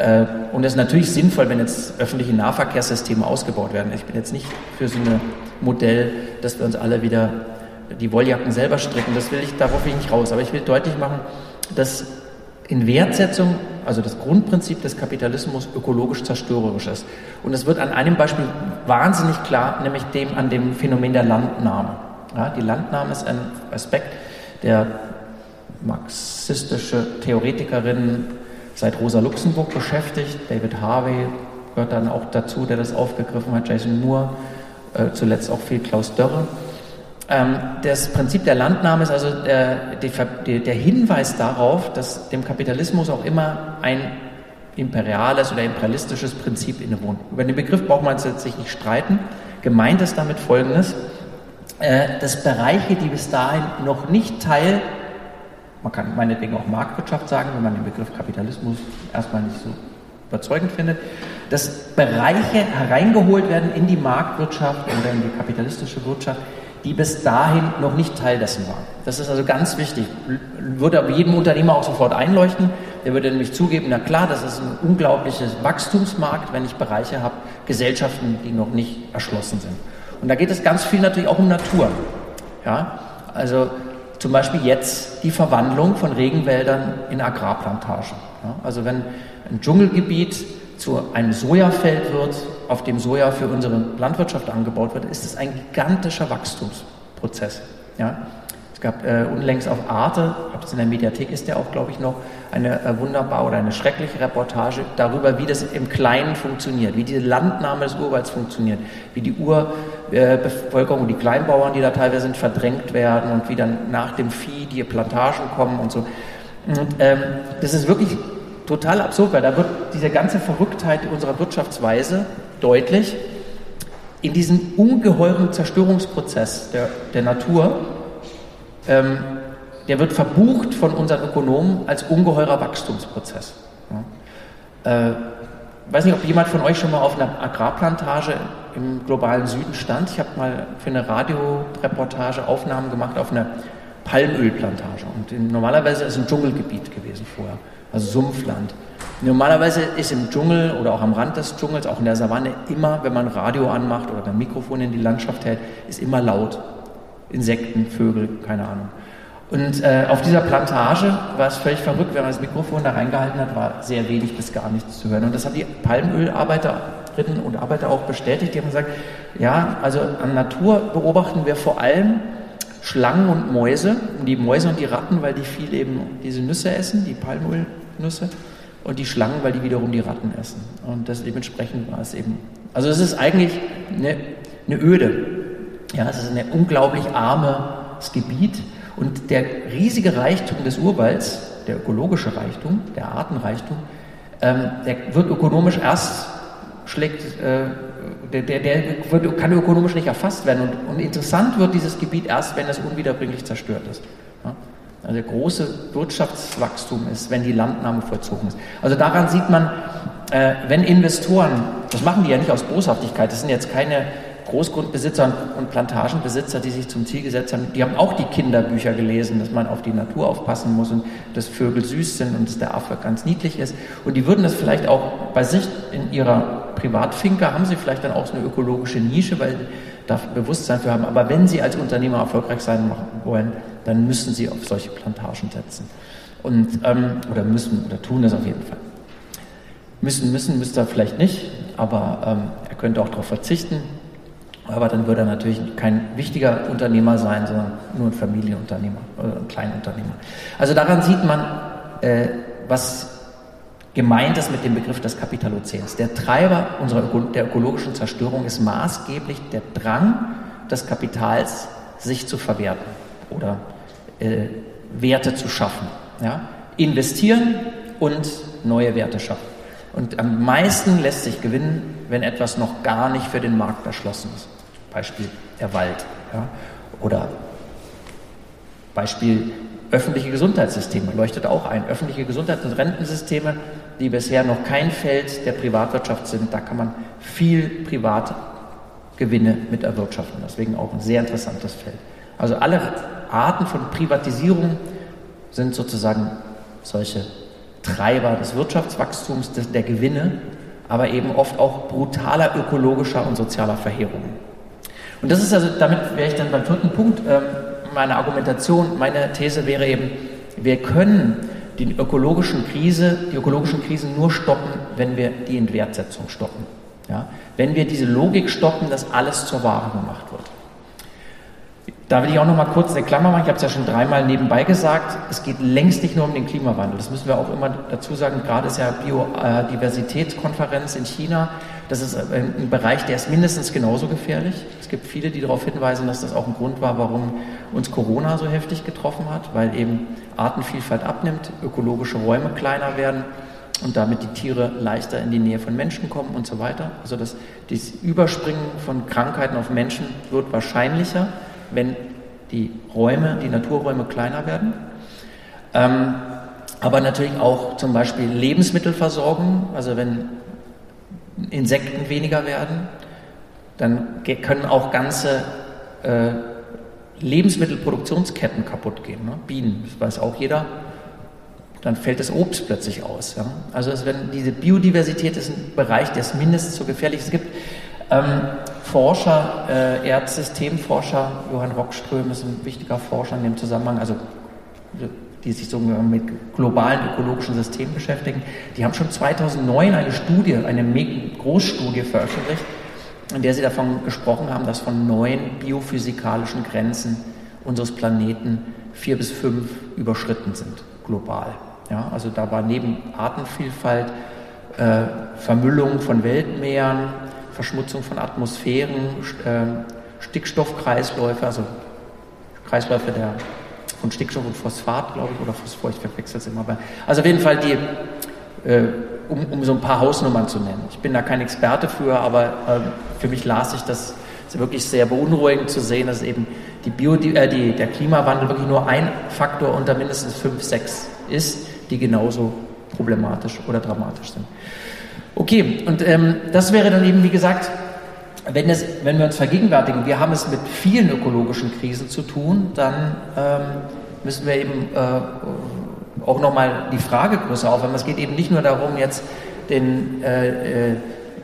äh, und es ist natürlich sinnvoll, wenn jetzt öffentliche Nahverkehrssysteme ausgebaut werden. Ich bin jetzt nicht für so ein Modell, dass wir uns alle wieder die Wolljacken selber stricken. Das will ich, darauf will ich nicht raus. Aber ich will deutlich machen, dass in Wertsetzung, also das Grundprinzip des Kapitalismus ökologisch zerstörerisch ist. Und es wird an einem Beispiel wahnsinnig klar, nämlich dem an dem Phänomen der Landnahme. Ja, die Landnahme ist ein Aspekt, der marxistische Theoretikerinnen seit Rosa Luxemburg beschäftigt. David Harvey gehört dann auch dazu, der das aufgegriffen hat, Jason Moore, äh, zuletzt auch viel Klaus Dörre. Ähm, das Prinzip der Landnahme ist also der, der, der Hinweis darauf, dass dem Kapitalismus auch immer ein imperiales oder imperialistisches Prinzip innewohnt. Über den Begriff braucht man sich nicht streiten. Gemeint ist damit Folgendes, äh, dass Bereiche, die bis dahin noch nicht Teil man kann meinetwegen auch Marktwirtschaft sagen, wenn man den Begriff Kapitalismus erstmal nicht so überzeugend findet, dass Bereiche hereingeholt werden in die Marktwirtschaft oder in die kapitalistische Wirtschaft, die bis dahin noch nicht Teil dessen waren. Das ist also ganz wichtig. Würde aber jedem Unternehmer auch sofort einleuchten. Der würde nämlich zugeben, na klar, das ist ein unglaubliches Wachstumsmarkt, wenn ich Bereiche habe, Gesellschaften, die noch nicht erschlossen sind. Und da geht es ganz viel natürlich auch um Natur. Ja, also zum Beispiel jetzt die Verwandlung von Regenwäldern in Agrarplantagen. Ja, also wenn ein Dschungelgebiet zu einem Sojafeld wird, auf dem Soja für unsere Landwirtschaft angebaut wird, ist es ein gigantischer Wachstumsprozess. Ja? Es gab äh, unlängst auf Arte, in der Mediathek ist, der auch, glaube ich, noch eine äh, wunderbare oder eine schreckliche Reportage darüber, wie das im Kleinen funktioniert, wie diese Landnahme des Urwalds funktioniert, wie die Urbevölkerung, die Kleinbauern, die da teilweise sind, verdrängt werden und wie dann nach dem Vieh die Plantagen kommen und so. Und, ähm, das ist wirklich total absurd, weil da wird diese ganze Verrücktheit unserer Wirtschaftsweise deutlich in diesem ungeheuren Zerstörungsprozess der, der Natur ähm, der wird verbucht von unseren Ökonomen als ungeheurer Wachstumsprozess. Ja. Äh, weiß nicht, ob jemand von euch schon mal auf einer Agrarplantage im globalen Süden stand. Ich habe mal für eine Radioreportage Aufnahmen gemacht auf einer Palmölplantage. Und in, normalerweise ist es ein Dschungelgebiet gewesen vorher, also Sumpfland. Normalerweise ist im Dschungel oder auch am Rand des Dschungels, auch in der Savanne, immer, wenn man Radio anmacht oder ein Mikrofon in die Landschaft hält, ist immer laut. Insekten, Vögel, keine Ahnung. Und äh, auf dieser Plantage war es völlig verrückt, wenn man das Mikrofon da reingehalten hat, war sehr wenig bis gar nichts zu hören. Und das haben die Palmölarbeiterinnen und Arbeiter auch bestätigt. Die haben gesagt, ja, also an Natur beobachten wir vor allem Schlangen und Mäuse. Und die Mäuse und die Ratten, weil die viel eben diese Nüsse essen, die Palmölnüsse. Und die Schlangen, weil die wiederum die Ratten essen. Und das dementsprechend war es eben. Also es ist eigentlich eine, eine Öde. Ja, es ist ein unglaublich armes Gebiet. Und der riesige Reichtum des Urwalds, der ökologische Reichtum, der Artenreichtum, ähm, der wird ökonomisch erst schlägt, äh, der, der, der wird, kann ökonomisch nicht erfasst werden. Und, und, interessant wird dieses Gebiet erst, wenn es unwiederbringlich zerstört ist. Also große Wirtschaftswachstum ist, wenn die Landnahme vollzogen ist. Also daran sieht man, äh, wenn Investoren, das machen die ja nicht aus Boshaftigkeit, das sind jetzt keine Großgrundbesitzer und Plantagenbesitzer, die sich zum Ziel gesetzt haben, die haben auch die Kinderbücher gelesen, dass man auf die Natur aufpassen muss und dass Vögel süß sind und dass der Affe ganz niedlich ist. Und die würden das vielleicht auch bei sich in ihrer Privatfinke, haben sie vielleicht dann auch so eine ökologische Nische, weil sie da Bewusstsein für haben. Aber wenn sie als Unternehmer erfolgreich sein wollen, dann müssen sie auf solche Plantagen setzen. Und, ähm, oder müssen, oder tun das auf jeden Fall. Müssen, müssen, müsste er vielleicht nicht, aber ähm, er könnte auch darauf verzichten. Aber dann würde er natürlich kein wichtiger Unternehmer sein, sondern nur ein Familienunternehmer oder ein Kleinunternehmer. Also daran sieht man, äh, was gemeint ist mit dem Begriff des Kapitalozäns. Der Treiber unserer der ökologischen Zerstörung ist maßgeblich der Drang des Kapitals, sich zu verwerten oder äh, Werte zu schaffen. Ja? Investieren und neue Werte schaffen. Und am meisten lässt sich gewinnen, wenn etwas noch gar nicht für den Markt erschlossen ist. Beispiel der Wald. Ja? Oder Beispiel öffentliche Gesundheitssysteme leuchtet auch ein. Öffentliche Gesundheits- und Rentensysteme, die bisher noch kein Feld der Privatwirtschaft sind, da kann man viel Privatgewinne mit erwirtschaften. Deswegen auch ein sehr interessantes Feld. Also alle Arten von Privatisierung sind sozusagen solche Treiber des Wirtschaftswachstums, der Gewinne, aber eben oft auch brutaler ökologischer und sozialer Verheerungen. Und das ist also, damit wäre ich dann beim vierten Punkt ähm, meiner Argumentation. Meine These wäre eben, wir können die ökologischen Krise, die ökologischen Krisen nur stoppen, wenn wir die Entwertsetzung stoppen. Ja? Wenn wir diese Logik stoppen, dass alles zur Ware gemacht wird. Da will ich auch noch mal kurz eine Klammer machen. Ich habe es ja schon dreimal nebenbei gesagt. Es geht längst nicht nur um den Klimawandel. Das müssen wir auch immer dazu sagen. Gerade ist ja Biodiversitätskonferenz in China. Das ist ein Bereich, der ist mindestens genauso gefährlich. Es gibt viele, die darauf hinweisen, dass das auch ein Grund war, warum uns Corona so heftig getroffen hat, weil eben Artenvielfalt abnimmt, ökologische Räume kleiner werden und damit die Tiere leichter in die Nähe von Menschen kommen und so weiter. Also das, das Überspringen von Krankheiten auf Menschen wird wahrscheinlicher wenn die Räume, die Naturräume kleiner werden. Ähm, aber natürlich auch zum Beispiel Lebensmittelversorgung, also wenn Insekten weniger werden, dann können auch ganze äh, Lebensmittelproduktionsketten kaputt gehen. Ne? Bienen, das weiß auch jeder. Dann fällt das Obst plötzlich aus. Ja? Also wenn diese Biodiversität ist ein Bereich, der es mindestens so gefährlich gibt ähm, Forscher, äh, Erdsystemforscher, Johann Rockström ist ein wichtiger Forscher in dem Zusammenhang, also die sich so mit globalen ökologischen Systemen beschäftigen. Die haben schon 2009 eine Studie, eine Großstudie veröffentlicht, in der sie davon gesprochen haben, dass von neun biophysikalischen Grenzen unseres Planeten vier bis fünf überschritten sind, global. Ja, also da war neben Artenvielfalt, äh, Vermüllung von Weltmeeren, Verschmutzung von Atmosphären, äh, Stickstoffkreisläufe, also Kreisläufe der, von Stickstoff und Phosphat, glaube ich, oder Phosphor, ich verwechsel es immer. Also auf jeden Fall die, äh, um, um, so ein paar Hausnummern zu nennen. Ich bin da kein Experte für, aber äh, für mich las ich das wirklich sehr beunruhigend zu sehen, dass eben die Bio, äh, die, der Klimawandel wirklich nur ein Faktor unter mindestens fünf, sechs ist, die genauso problematisch oder dramatisch sind. Okay, und ähm, das wäre dann eben, wie gesagt, wenn, das, wenn wir uns vergegenwärtigen, wir haben es mit vielen ökologischen Krisen zu tun, dann ähm, müssen wir eben äh, auch nochmal die Frage größer aufwärmen. Es geht eben nicht nur darum, jetzt den, äh, äh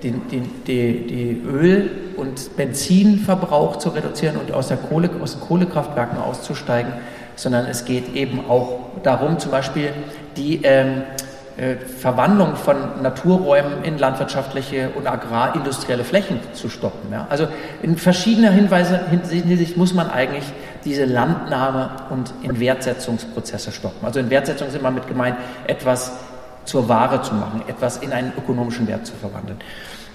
den, den, die, die Öl- und Benzinverbrauch zu reduzieren und aus, der Kohle, aus den Kohlekraftwerken auszusteigen, sondern es geht eben auch darum, zum Beispiel die ähm, äh, Verwandlung von Naturräumen in landwirtschaftliche und agrarindustrielle Flächen zu stoppen. Ja? Also in verschiedener Hinweise, Hinsicht muss man eigentlich diese Landnahme und Inwertsetzungsprozesse stoppen. Also Inwertsetzung ist immer mit gemeint, etwas zur Ware zu machen, etwas in einen ökonomischen Wert zu verwandeln.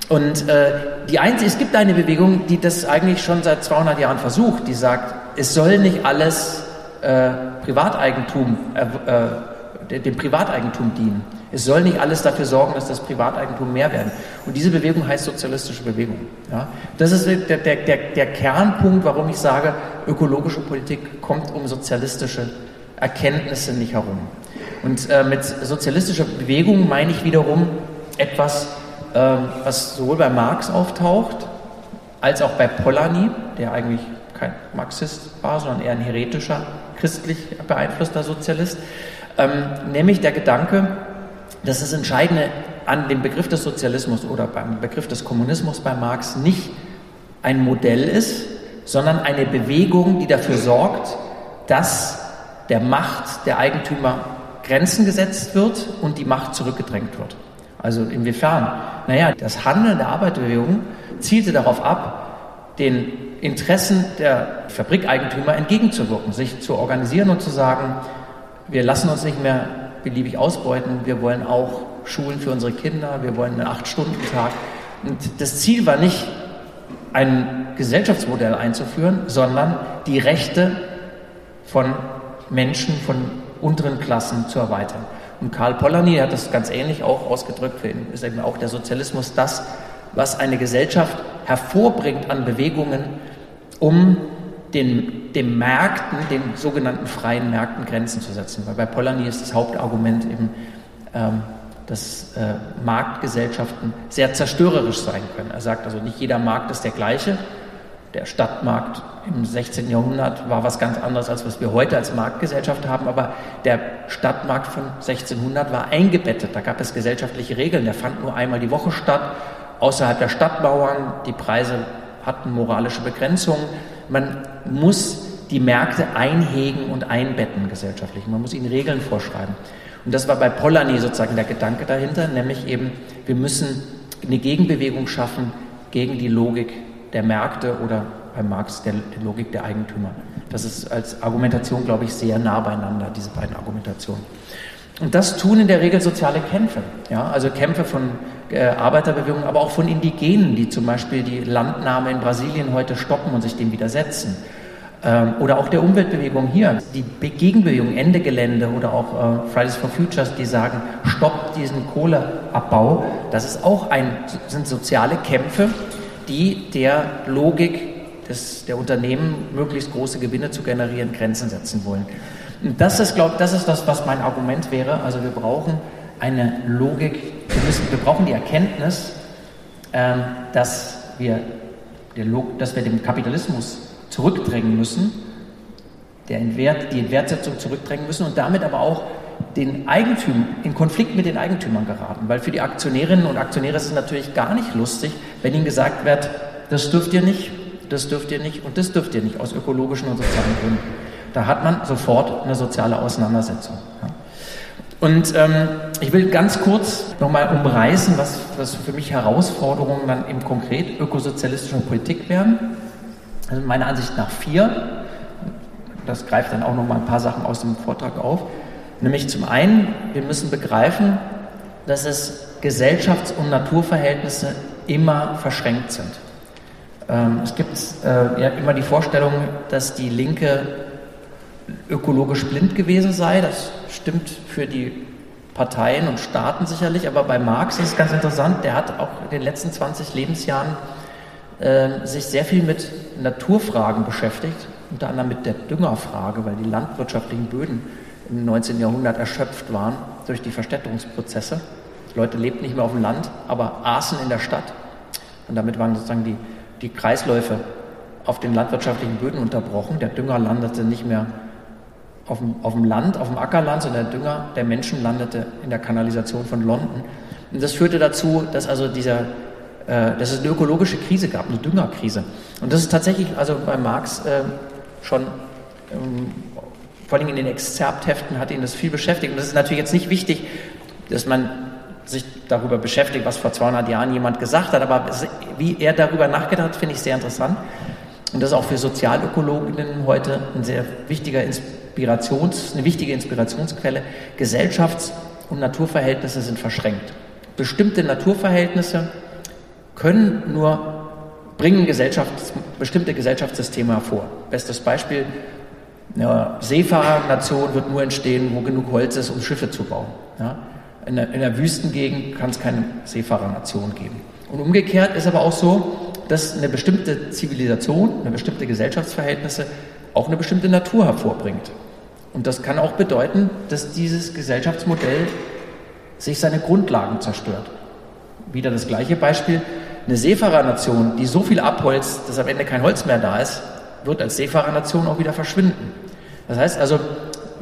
Und äh, die einzige, es gibt eine Bewegung, die das eigentlich schon seit 200 Jahren versucht, die sagt, es soll nicht alles äh, Privateigentum äh, äh dem Privateigentum dienen. Es soll nicht alles dafür sorgen, dass das Privateigentum mehr werden. Und diese Bewegung heißt sozialistische Bewegung. Ja? Das ist der, der, der, der Kernpunkt, warum ich sage, ökologische Politik kommt um sozialistische Erkenntnisse nicht herum. Und äh, mit sozialistischer Bewegung meine ich wiederum etwas, äh, was sowohl bei Marx auftaucht, als auch bei Polanyi, der eigentlich kein Marxist war, sondern eher ein heretischer, christlich beeinflusster Sozialist. Ähm, nämlich der Gedanke, dass das Entscheidende an dem Begriff des Sozialismus oder beim Begriff des Kommunismus bei Marx nicht ein Modell ist, sondern eine Bewegung, die dafür sorgt, dass der Macht der Eigentümer Grenzen gesetzt wird und die Macht zurückgedrängt wird. Also inwiefern? Naja, das Handeln der Arbeiterbewegung zielte darauf ab, den Interessen der Fabrikeigentümer entgegenzuwirken, sich zu organisieren und zu sagen, wir lassen uns nicht mehr beliebig ausbeuten. Wir wollen auch Schulen für unsere Kinder. Wir wollen einen Acht-Stunden-Tag. Und das Ziel war nicht, ein Gesellschaftsmodell einzuführen, sondern die Rechte von Menschen, von unteren Klassen zu erweitern. Und Karl Polanyi hat das ganz ähnlich auch ausgedrückt. Für ihn ist eben auch der Sozialismus das, was eine Gesellschaft hervorbringt an Bewegungen, um den, den Märkten, den sogenannten freien Märkten Grenzen zu setzen. Weil bei Polanyi ist das Hauptargument eben, ähm, dass äh, Marktgesellschaften sehr zerstörerisch sein können. Er sagt also, nicht jeder Markt ist der gleiche. Der Stadtmarkt im 16. Jahrhundert war was ganz anderes, als was wir heute als Marktgesellschaft haben, aber der Stadtmarkt von 1600 war eingebettet. Da gab es gesellschaftliche Regeln. Der fand nur einmal die Woche statt, außerhalb der Stadtmauern. Die Preise hatten moralische Begrenzungen. Man muss die Märkte einhegen und einbetten gesellschaftlich. Man muss ihnen Regeln vorschreiben. Und das war bei Polanyi sozusagen der Gedanke dahinter, nämlich eben, wir müssen eine Gegenbewegung schaffen gegen die Logik der Märkte oder bei Marx der, die Logik der Eigentümer. Das ist als Argumentation, glaube ich, sehr nah beieinander, diese beiden Argumentationen. Und das tun in der Regel soziale Kämpfe, ja, also Kämpfe von äh, Arbeiterbewegungen, aber auch von Indigenen, die zum Beispiel die Landnahme in Brasilien heute stoppen und sich dem widersetzen. Ähm, oder auch der Umweltbewegung hier, die Gegenbewegung Ende Gelände oder auch äh, Fridays for Futures, die sagen, stoppt diesen Kohleabbau. Das ist auch ein, sind soziale Kämpfe, die der Logik des, der Unternehmen, möglichst große Gewinne zu generieren, Grenzen setzen wollen. Das ist, glaube das ist das, was mein Argument wäre. Also wir brauchen eine Logik, wir, müssen, wir brauchen die Erkenntnis, ähm, dass, wir, dass wir den Kapitalismus zurückdrängen müssen, der Entwert, die Entwertsetzung zurückdrängen müssen und damit aber auch den Eigentümern, in Konflikt mit den Eigentümern geraten. Weil für die Aktionärinnen und Aktionäre ist es natürlich gar nicht lustig, wenn ihnen gesagt wird, das dürft ihr nicht, das dürft ihr nicht und das dürft ihr nicht aus ökologischen und sozialen Gründen. Da hat man sofort eine soziale Auseinandersetzung. Und ähm, ich will ganz kurz nochmal umreißen, was, was für mich Herausforderungen dann im konkret ökosozialistischer Politik wären. Also meiner Ansicht nach vier. Das greift dann auch nochmal ein paar Sachen aus dem Vortrag auf. Nämlich zum einen, wir müssen begreifen, dass es Gesellschafts- und Naturverhältnisse immer verschränkt sind. Ähm, es gibt äh, ja immer die Vorstellung, dass die Linke ökologisch blind gewesen sei. Das stimmt für die Parteien und Staaten sicherlich, aber bei Marx ist es ganz interessant, der hat auch in den letzten 20 Lebensjahren äh, sich sehr viel mit Naturfragen beschäftigt, unter anderem mit der Düngerfrage, weil die landwirtschaftlichen Böden im 19. Jahrhundert erschöpft waren durch die Verstädterungsprozesse. Die Leute lebten nicht mehr auf dem Land, aber aßen in der Stadt. Und damit waren sozusagen die die Kreisläufe auf den landwirtschaftlichen Böden unterbrochen. Der Dünger landete nicht mehr auf dem, auf dem Land, auf dem Ackerland, sondern der Dünger der Menschen landete in der Kanalisation von London. Und das führte dazu, dass also dieser, äh, dass es eine ökologische Krise gab, eine Düngerkrise. Und das ist tatsächlich also bei Marx äh, schon ähm, vor allem in den Exzerptheften hat ihn das viel beschäftigt. Und das ist natürlich jetzt nicht wichtig, dass man sich darüber beschäftigt, was vor 200 Jahren jemand gesagt hat, aber wie er darüber nachgedacht hat, finde ich sehr interessant. Und das ist auch für Sozialökologinnen heute ein sehr wichtiger Inspirations, eine wichtige Inspirationsquelle. Gesellschafts- und Naturverhältnisse sind verschränkt. Bestimmte Naturverhältnisse können nur bringen Gesellschafts-, bestimmte Gesellschaftssysteme hervor. Bestes Beispiel, eine Seefahrernation wird nur entstehen, wo genug Holz ist, um Schiffe zu bauen. Ja? In, der, in der Wüstengegend kann es keine Seefahrernation geben. Und umgekehrt ist aber auch so, dass eine bestimmte Zivilisation, eine bestimmte Gesellschaftsverhältnisse auch eine bestimmte Natur hervorbringt. Und das kann auch bedeuten, dass dieses Gesellschaftsmodell sich seine Grundlagen zerstört. Wieder das gleiche Beispiel. Eine Seefahrernation, die so viel abholzt, dass am Ende kein Holz mehr da ist, wird als Seefahrernation auch wieder verschwinden. Das heißt also,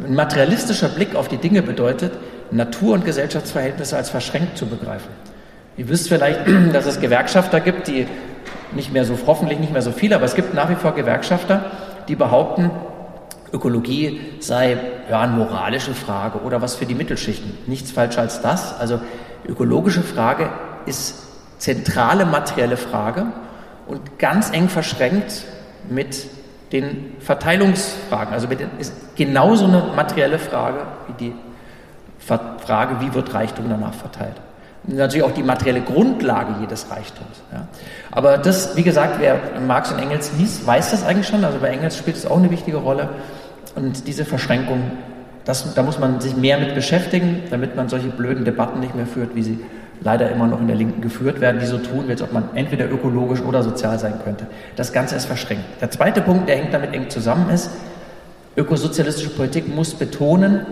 ein materialistischer Blick auf die Dinge bedeutet, Natur- und Gesellschaftsverhältnisse als verschränkt zu begreifen. Ihr wisst vielleicht, dass es Gewerkschafter gibt, die nicht mehr so, hoffentlich nicht mehr so viele, aber es gibt nach wie vor Gewerkschafter, die behaupten, Ökologie sei ja eine moralische Frage oder was für die Mittelschichten. Nichts falscher als das. Also ökologische Frage ist zentrale materielle Frage und ganz eng verschränkt mit den Verteilungsfragen. Also mit ist genauso eine materielle Frage wie die Frage, wie wird Reichtum danach verteilt. Natürlich auch die materielle Grundlage jedes Reichtums. Ja. Aber das, wie gesagt, wer Marx und Engels liest, weiß das eigentlich schon. Also bei Engels spielt es auch eine wichtige Rolle. Und diese Verschränkung, das, da muss man sich mehr mit beschäftigen, damit man solche blöden Debatten nicht mehr führt, wie sie leider immer noch in der Linken geführt werden, die so tun, als ob man entweder ökologisch oder sozial sein könnte. Das Ganze ist verschränkt. Der zweite Punkt, der hängt damit eng zusammen, ist, ökosozialistische Politik muss betonen,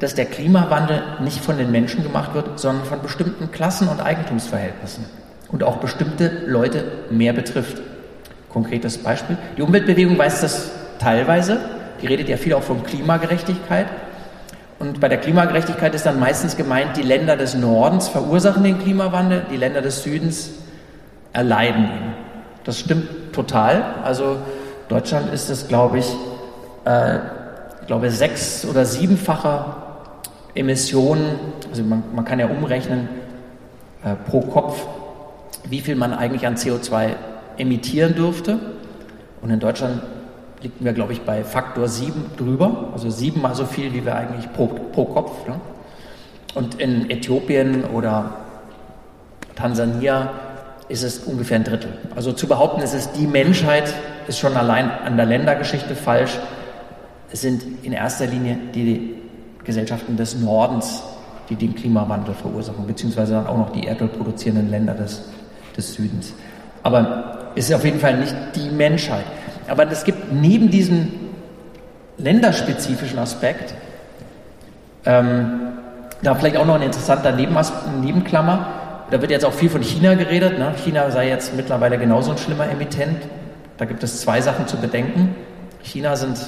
dass der Klimawandel nicht von den Menschen gemacht wird, sondern von bestimmten Klassen und Eigentumsverhältnissen und auch bestimmte Leute mehr betrifft. Konkretes Beispiel. Die Umweltbewegung weiß das teilweise. Die redet ja viel auch von Klimagerechtigkeit. Und bei der Klimagerechtigkeit ist dann meistens gemeint, die Länder des Nordens verursachen den Klimawandel, die Länder des Südens erleiden ihn. Das stimmt total. Also Deutschland ist es, glaube ich, äh, ich glaube sechs- oder siebenfacher Emissionen, also man, man kann ja umrechnen äh, pro Kopf, wie viel man eigentlich an CO2 emittieren dürfte. Und in Deutschland liegen wir, glaube ich, bei Faktor 7 drüber, also siebenmal so viel, wie wir eigentlich pro, pro Kopf. Ne? Und in Äthiopien oder Tansania ist es ungefähr ein Drittel. Also zu behaupten, es ist die Menschheit, ist schon allein an der Ländergeschichte falsch. Es sind in erster Linie die Gesellschaften des Nordens, die den Klimawandel verursachen, beziehungsweise dann auch noch die erdölproduzierenden Länder des, des Südens. Aber es ist auf jeden Fall nicht die Menschheit. Aber es gibt neben diesem länderspezifischen Aspekt, ähm, da vielleicht auch noch ein interessanter Nebenklammer, da wird jetzt auch viel von China geredet. Ne? China sei jetzt mittlerweile genauso ein schlimmer Emittent. Da gibt es zwei Sachen zu bedenken. China sind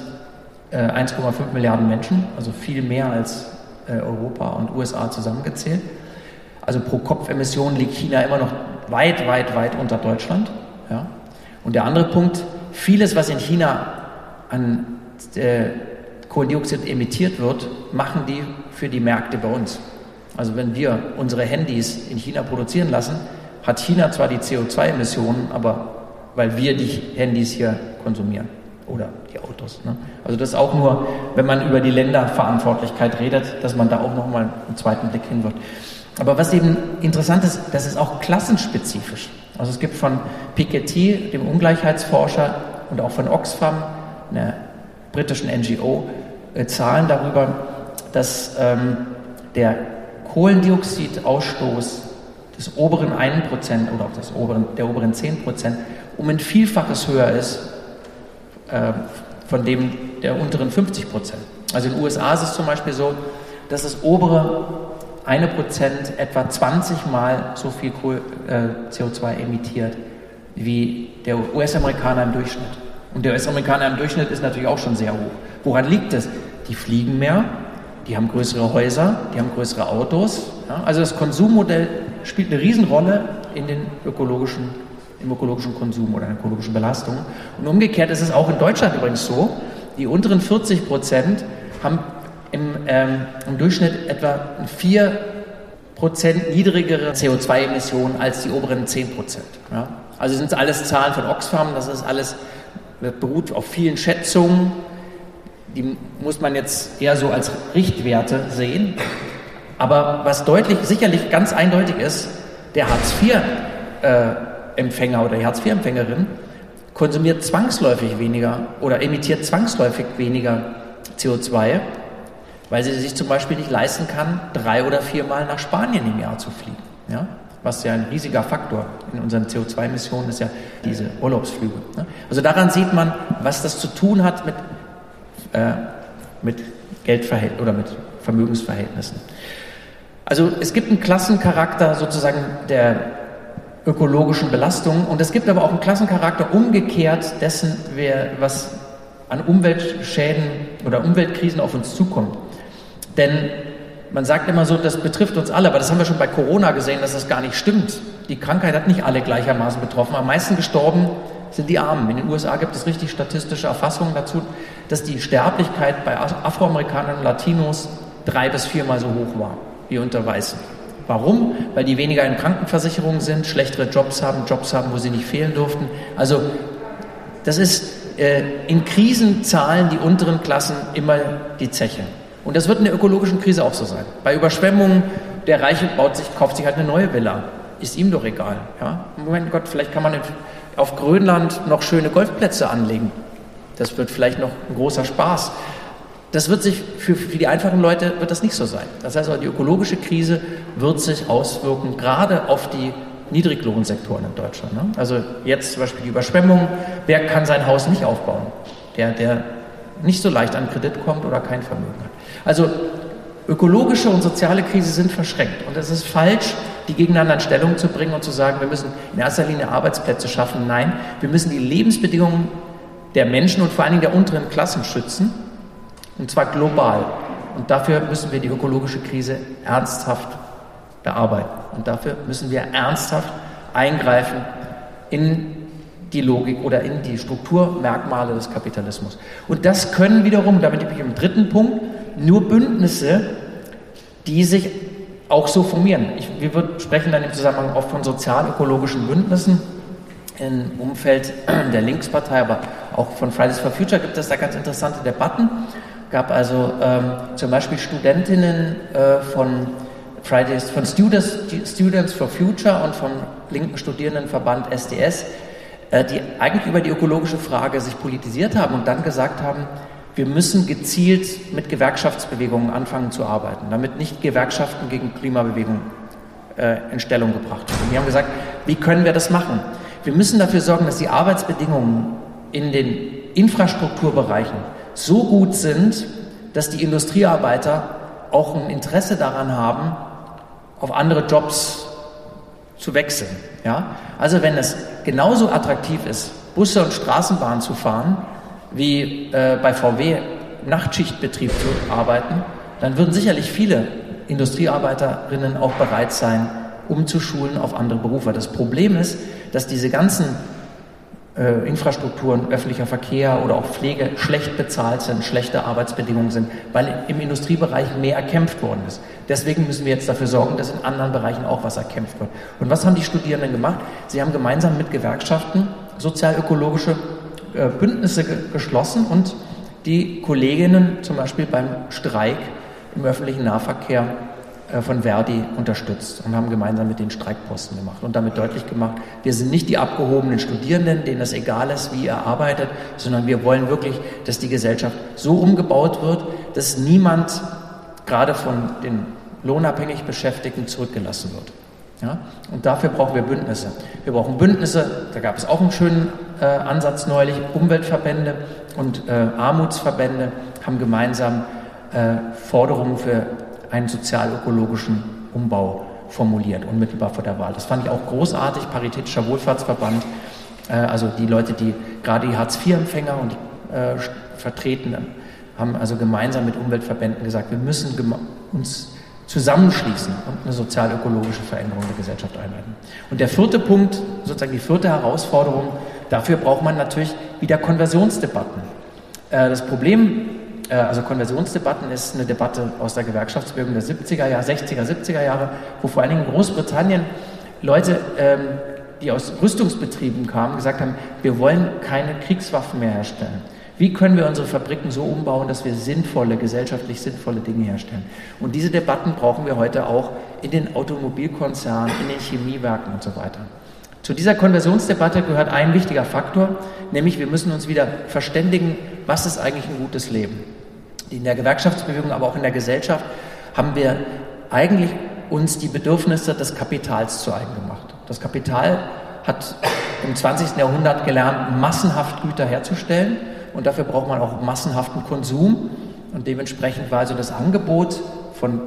äh, 1,5 Milliarden Menschen, also viel mehr als äh, Europa und USA zusammengezählt. Also pro Kopf Emissionen liegt China immer noch weit, weit, weit unter Deutschland. Ja? Und der andere Punkt, Vieles, was in China an äh, Kohlendioxid emittiert wird, machen die für die Märkte bei uns. Also wenn wir unsere Handys in China produzieren lassen, hat China zwar die CO2-Emissionen, aber weil wir die Handys hier konsumieren oder die Autos. Ne? Also das ist auch nur, wenn man über die Länderverantwortlichkeit redet, dass man da auch nochmal einen zweiten Blick hin wird. Aber was eben interessant ist, das ist auch klassenspezifisch. Also es gibt von Piketty, dem Ungleichheitsforscher, und auch von Oxfam, einer britischen NGO, äh, Zahlen darüber, dass ähm, der Kohlendioxidausstoß des oberen 1% oder auch des oberen, der oberen 10% um ein Vielfaches höher ist äh, von dem der unteren 50%. Also in den USA ist es zum Beispiel so, dass das obere eine Prozent etwa 20 Mal so viel äh, CO2 emittiert wie der US-Amerikaner im Durchschnitt. Und der US-Amerikaner im Durchschnitt ist natürlich auch schon sehr hoch. Woran liegt das? Die fliegen mehr, die haben größere Häuser, die haben größere Autos. Ja? Also das Konsummodell spielt eine Riesenrolle in den ökologischen, im ökologischen Konsum oder in der ökologischen Belastung. Und umgekehrt ist es auch in Deutschland übrigens so, die unteren 40 Prozent haben im, ähm, im Durchschnitt etwa 4 Prozent niedrigere CO2-Emissionen als die oberen 10 Prozent. Ja? Also sind es alles Zahlen von Oxfam, das ist alles, das beruht auf vielen Schätzungen, die muss man jetzt eher so als Richtwerte sehen. Aber was deutlich, sicherlich ganz eindeutig ist, der Hartz-IV-Empfänger äh, oder die Hartz-IV-Empfängerin konsumiert zwangsläufig weniger oder emittiert zwangsläufig weniger CO2, weil sie sich zum Beispiel nicht leisten kann, drei oder viermal nach Spanien im Jahr zu fliegen. Ja? Was ja ein riesiger Faktor in unseren CO2-Emissionen ist ja diese Urlaubsflüge. Ne? Also daran sieht man, was das zu tun hat mit, äh, mit Geldverhältnissen oder mit Vermögensverhältnissen. Also es gibt einen Klassencharakter sozusagen der ökologischen Belastung und es gibt aber auch einen Klassencharakter umgekehrt dessen, was an Umweltschäden oder Umweltkrisen auf uns zukommt. Denn man sagt immer so, das betrifft uns alle, aber das haben wir schon bei Corona gesehen, dass das gar nicht stimmt. Die Krankheit hat nicht alle gleichermaßen betroffen. Am meisten gestorben sind die Armen. In den USA gibt es richtig statistische Erfassungen dazu, dass die Sterblichkeit bei Afroamerikanern und Latinos drei bis viermal so hoch war wie unter Weißen. Warum? Weil die weniger in Krankenversicherungen sind, schlechtere Jobs haben, Jobs haben, wo sie nicht fehlen durften. Also das ist äh, in Krisen zahlen die unteren Klassen immer die Zeche. Und das wird in der ökologischen Krise auch so sein. Bei Überschwemmungen, der Reiche baut sich, kauft sich halt eine neue Villa. Ist ihm doch egal. Ja? Moment Gott, vielleicht kann man auf Grönland noch schöne Golfplätze anlegen. Das wird vielleicht noch ein großer Spaß. Das wird sich für, für die einfachen Leute wird das nicht so sein. Das heißt, die ökologische Krise wird sich auswirken, gerade auf die Niedriglohnsektoren in Deutschland. Ne? Also jetzt zum Beispiel die Überschwemmung. Wer kann sein Haus nicht aufbauen? Der, der nicht so leicht an Kredit kommt oder kein Vermögen hat. Also ökologische und soziale Krise sind verschränkt. Und es ist falsch, die gegeneinander in Stellung zu bringen und zu sagen, wir müssen in erster Linie Arbeitsplätze schaffen. Nein, wir müssen die Lebensbedingungen der Menschen und vor allen Dingen der unteren Klassen schützen und zwar global. Und dafür müssen wir die ökologische Krise ernsthaft bearbeiten. Und dafür müssen wir ernsthaft eingreifen in die Logik oder in die Strukturmerkmale des Kapitalismus. Und das können wiederum, damit bin ich im dritten Punkt, nur Bündnisse, die sich auch so formieren. Ich, wir sprechen dann im Zusammenhang oft von sozial-ökologischen Bündnissen im Umfeld der Linkspartei, aber auch von Fridays for Future gibt es da ganz interessante Debatten gab also ähm, zum Beispiel Studentinnen äh, von Fridays, von Students, Students for Future und vom linken Studierendenverband SDS, äh, die eigentlich über die ökologische Frage sich politisiert haben und dann gesagt haben, wir müssen gezielt mit Gewerkschaftsbewegungen anfangen zu arbeiten, damit nicht Gewerkschaften gegen Klimabewegungen äh, in Stellung gebracht werden. Wir haben gesagt, wie können wir das machen? Wir müssen dafür sorgen, dass die Arbeitsbedingungen in den Infrastrukturbereichen so gut sind, dass die Industriearbeiter auch ein Interesse daran haben, auf andere Jobs zu wechseln. Ja? Also wenn es genauso attraktiv ist, Busse und Straßenbahnen zu fahren, wie äh, bei VW Nachtschichtbetrieb zu arbeiten, dann würden sicherlich viele Industriearbeiterinnen auch bereit sein, umzuschulen auf andere Berufe. Das Problem ist, dass diese ganzen äh, Infrastrukturen, öffentlicher Verkehr oder auch Pflege schlecht bezahlt sind, schlechte Arbeitsbedingungen sind, weil im Industriebereich mehr erkämpft worden ist. Deswegen müssen wir jetzt dafür sorgen, dass in anderen Bereichen auch was erkämpft wird. Und was haben die Studierenden gemacht? Sie haben gemeinsam mit Gewerkschaften sozialökologische äh, Bündnisse ge geschlossen und die Kolleginnen zum Beispiel beim Streik im öffentlichen Nahverkehr von Verdi unterstützt und haben gemeinsam mit den Streikposten gemacht und damit deutlich gemacht, wir sind nicht die abgehobenen Studierenden, denen es egal ist, wie ihr arbeitet, sondern wir wollen wirklich, dass die Gesellschaft so umgebaut wird, dass niemand gerade von den lohnabhängig Beschäftigten zurückgelassen wird. Ja? Und dafür brauchen wir Bündnisse. Wir brauchen Bündnisse, da gab es auch einen schönen äh, Ansatz neulich, Umweltverbände und äh, Armutsverbände haben gemeinsam äh, Forderungen für einen sozial-ökologischen Umbau formuliert, unmittelbar vor der Wahl. Das fand ich auch großartig. Paritätischer Wohlfahrtsverband Äh, also die Leute, die gerade die Hartz-IV-Empfänger und äh, vertreten, haben also gemeinsam mit Umweltverbänden gesagt, wir müssen uns zusammenschließen und eine sozial-ökologische Veränderung der Gesellschaft einleiten. Und der vierte Punkt, sozusagen die vierte Herausforderung, dafür braucht man natürlich wieder Konversionsdebatten. Äh, das Problem, also Konversionsdebatten ist eine Debatte aus der Gewerkschaftsbewegung der 70er Jahre, 60er, 70er Jahre, wo vor allen Dingen in Großbritannien Leute, ähm, die aus Rüstungsbetrieben kamen, gesagt haben, wir wollen keine Kriegswaffen mehr herstellen. Wie können wir unsere Fabriken so umbauen, dass wir sinnvolle, gesellschaftlich sinnvolle Dinge herstellen? Und diese Debatten brauchen wir heute auch in den Automobilkonzernen, in den Chemiewerken und so weiter. Zu dieser Konversionsdebatte gehört ein wichtiger Faktor, nämlich wir müssen uns wieder verständigen, was ist eigentlich ein gutes Leben. In der Gewerkschaftsbewegung, aber auch in der Gesellschaft haben wir eigentlich uns die Bedürfnisse des Kapitals zu eigen gemacht. Das Kapital hat im 20. Jahrhundert gelernt, massenhaft Güter herzustellen und dafür braucht man auch massenhaften Konsum. Und dementsprechend war also das Angebot von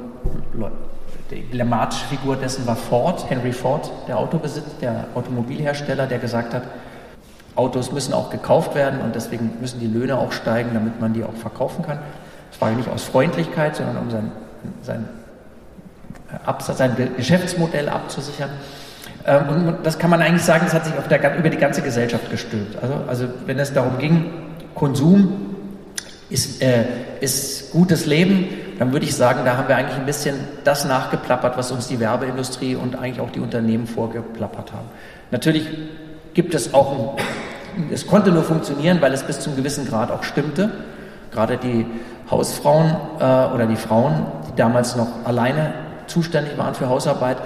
die emblematische Figur dessen war Ford, Henry Ford, der Autobesitz, der Automobilhersteller, der gesagt hat, Autos müssen auch gekauft werden und deswegen müssen die Löhne auch steigen, damit man die auch verkaufen kann. War nicht aus Freundlichkeit, sondern um sein, sein, Absatz, sein Geschäftsmodell abzusichern. Ähm, und das kann man eigentlich sagen, das hat sich der, über die ganze Gesellschaft gestülpt. Also, also wenn es darum ging, Konsum ist, äh, ist gutes Leben, dann würde ich sagen, da haben wir eigentlich ein bisschen das nachgeplappert, was uns die Werbeindustrie und eigentlich auch die Unternehmen vorgeplappert haben. Natürlich gibt es auch, ein, es konnte nur funktionieren, weil es bis zum gewissen Grad auch stimmte. Gerade die Hausfrauen äh, oder die Frauen, die damals noch alleine zuständig waren für Hausarbeit,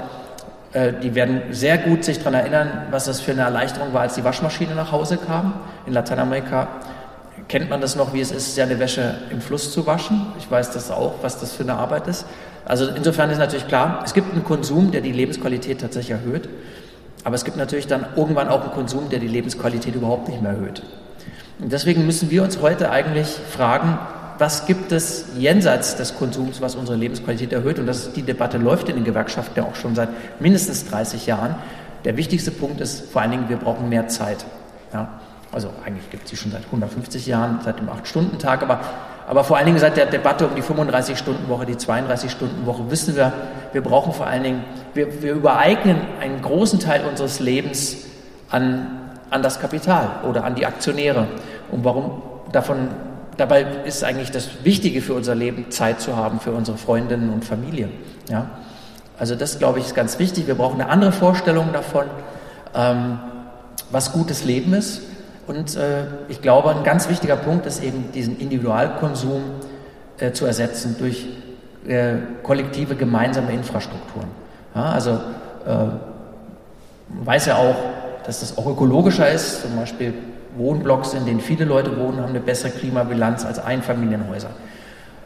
äh, die werden sehr gut sich daran erinnern, was das für eine Erleichterung war, als die Waschmaschine nach Hause kam. In Lateinamerika kennt man das noch, wie es ist, seine Wäsche im Fluss zu waschen. Ich weiß das auch, was das für eine Arbeit ist. Also insofern ist natürlich klar, es gibt einen Konsum, der die Lebensqualität tatsächlich erhöht. Aber es gibt natürlich dann irgendwann auch einen Konsum, der die Lebensqualität überhaupt nicht mehr erhöht. Und deswegen müssen wir uns heute eigentlich fragen, was gibt es jenseits des Konsums, was unsere Lebensqualität erhöht? Und das, die Debatte läuft in den Gewerkschaften ja auch schon seit mindestens 30 Jahren. Der wichtigste Punkt ist vor allen Dingen, wir brauchen mehr Zeit. Ja? Also eigentlich gibt es sie schon seit 150 Jahren, seit dem 8-Stunden-Tag, aber, aber vor allen Dingen seit der Debatte um die 35-Stunden-Woche, die 32-Stunden-Woche wissen wir, wir brauchen vor allen Dingen, wir, wir übereignen einen großen Teil unseres Lebens an, an das Kapital oder an die Aktionäre. Und warum davon, dabei ist eigentlich das Wichtige für unser Leben, Zeit zu haben für unsere Freundinnen und Familie. Ja? Also das, glaube ich, ist ganz wichtig. Wir brauchen eine andere Vorstellung davon, ähm, was gutes Leben ist. Und äh, ich glaube, ein ganz wichtiger Punkt ist eben, diesen Individualkonsum äh, zu ersetzen durch äh, kollektive gemeinsame Infrastrukturen. Ja, also äh, man weiß ja auch, dass das auch ökologischer ist. Zum Beispiel Wohnblocks, in denen viele Leute wohnen, haben eine bessere Klimabilanz als Einfamilienhäuser.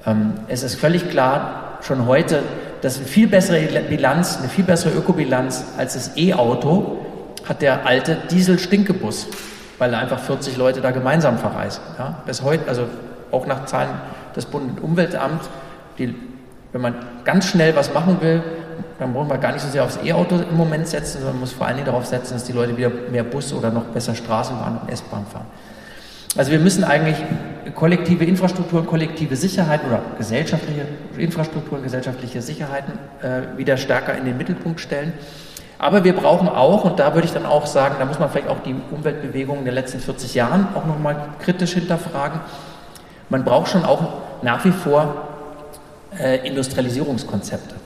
Ähm, es ist völlig klar, schon heute, dass eine viel bessere Bilanz, eine viel bessere Ökobilanz als das E-Auto hat der alte Diesel-Stinkebus weil einfach 40 Leute da gemeinsam verreisen. Ja? Bis heute, also auch nach Zahlen des Bundesumweltamts, die, wenn man ganz schnell was machen will, dann brauchen wir gar nicht so sehr aufs E-Auto im Moment setzen, sondern muss vor allen Dingen darauf setzen, dass die Leute wieder mehr Bus oder noch besser Straßenbahn und S-Bahn fahren. Also wir müssen eigentlich kollektive Infrastrukturen, kollektive Sicherheit oder gesellschaftliche Infrastrukturen, gesellschaftliche Sicherheiten äh, wieder stärker in den Mittelpunkt stellen. Aber wir brauchen auch, und da würde ich dann auch sagen, da muss man vielleicht auch die Umweltbewegungen der letzten 40 Jahren auch nochmal kritisch hinterfragen. Man braucht schon auch nach wie vor äh, Industrialisierungskonzepte.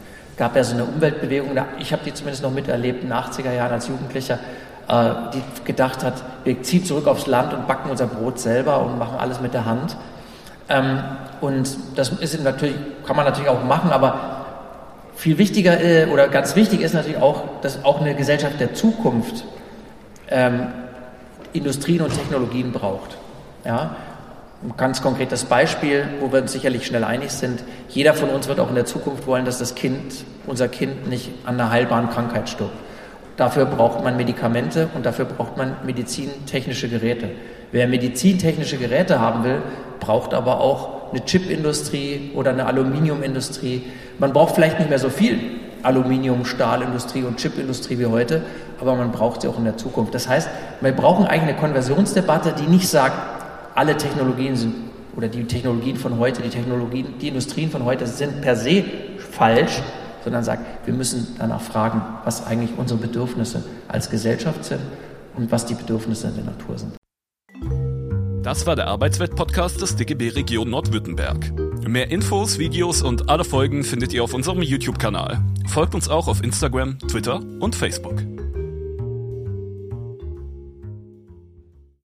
Es gab ja so eine Umweltbewegung, ich habe die zumindest noch miterlebt in den 80er Jahren als Jugendlicher, äh, die gedacht hat, wir ziehen zurück aufs Land und backen unser Brot selber und machen alles mit der Hand. Ähm, und das ist natürlich, kann man natürlich auch machen, aber viel wichtiger äh, oder ganz wichtig ist natürlich auch, dass auch eine Gesellschaft der Zukunft ähm, Industrien und Technologien braucht. Ja? Ein ganz konkretes Beispiel, wo wir uns sicherlich schnell einig sind. Jeder von uns wird auch in der Zukunft wollen, dass das Kind, unser Kind nicht an einer heilbaren Krankheit stirbt. Dafür braucht man Medikamente und dafür braucht man medizintechnische Geräte. Wer medizintechnische Geräte haben will, braucht aber auch eine Chipindustrie oder eine Aluminiumindustrie. Man braucht vielleicht nicht mehr so viel, Aluminium, Stahlindustrie und Chipindustrie wie heute, aber man braucht sie auch in der Zukunft. Das heißt, wir brauchen eigentlich eine Konversionsdebatte, die nicht sagt, alle Technologien sind oder die Technologien von heute, die Technologien, die Industrien von heute sind per se falsch, sondern sagt, wir müssen danach fragen, was eigentlich unsere Bedürfnisse als Gesellschaft sind und was die Bedürfnisse der Natur sind. Das war der Arbeitswelt-Podcast des DGB Region Nordwürttemberg. Mehr Infos, Videos und alle Folgen findet ihr auf unserem YouTube-Kanal. Folgt uns auch auf Instagram, Twitter und Facebook.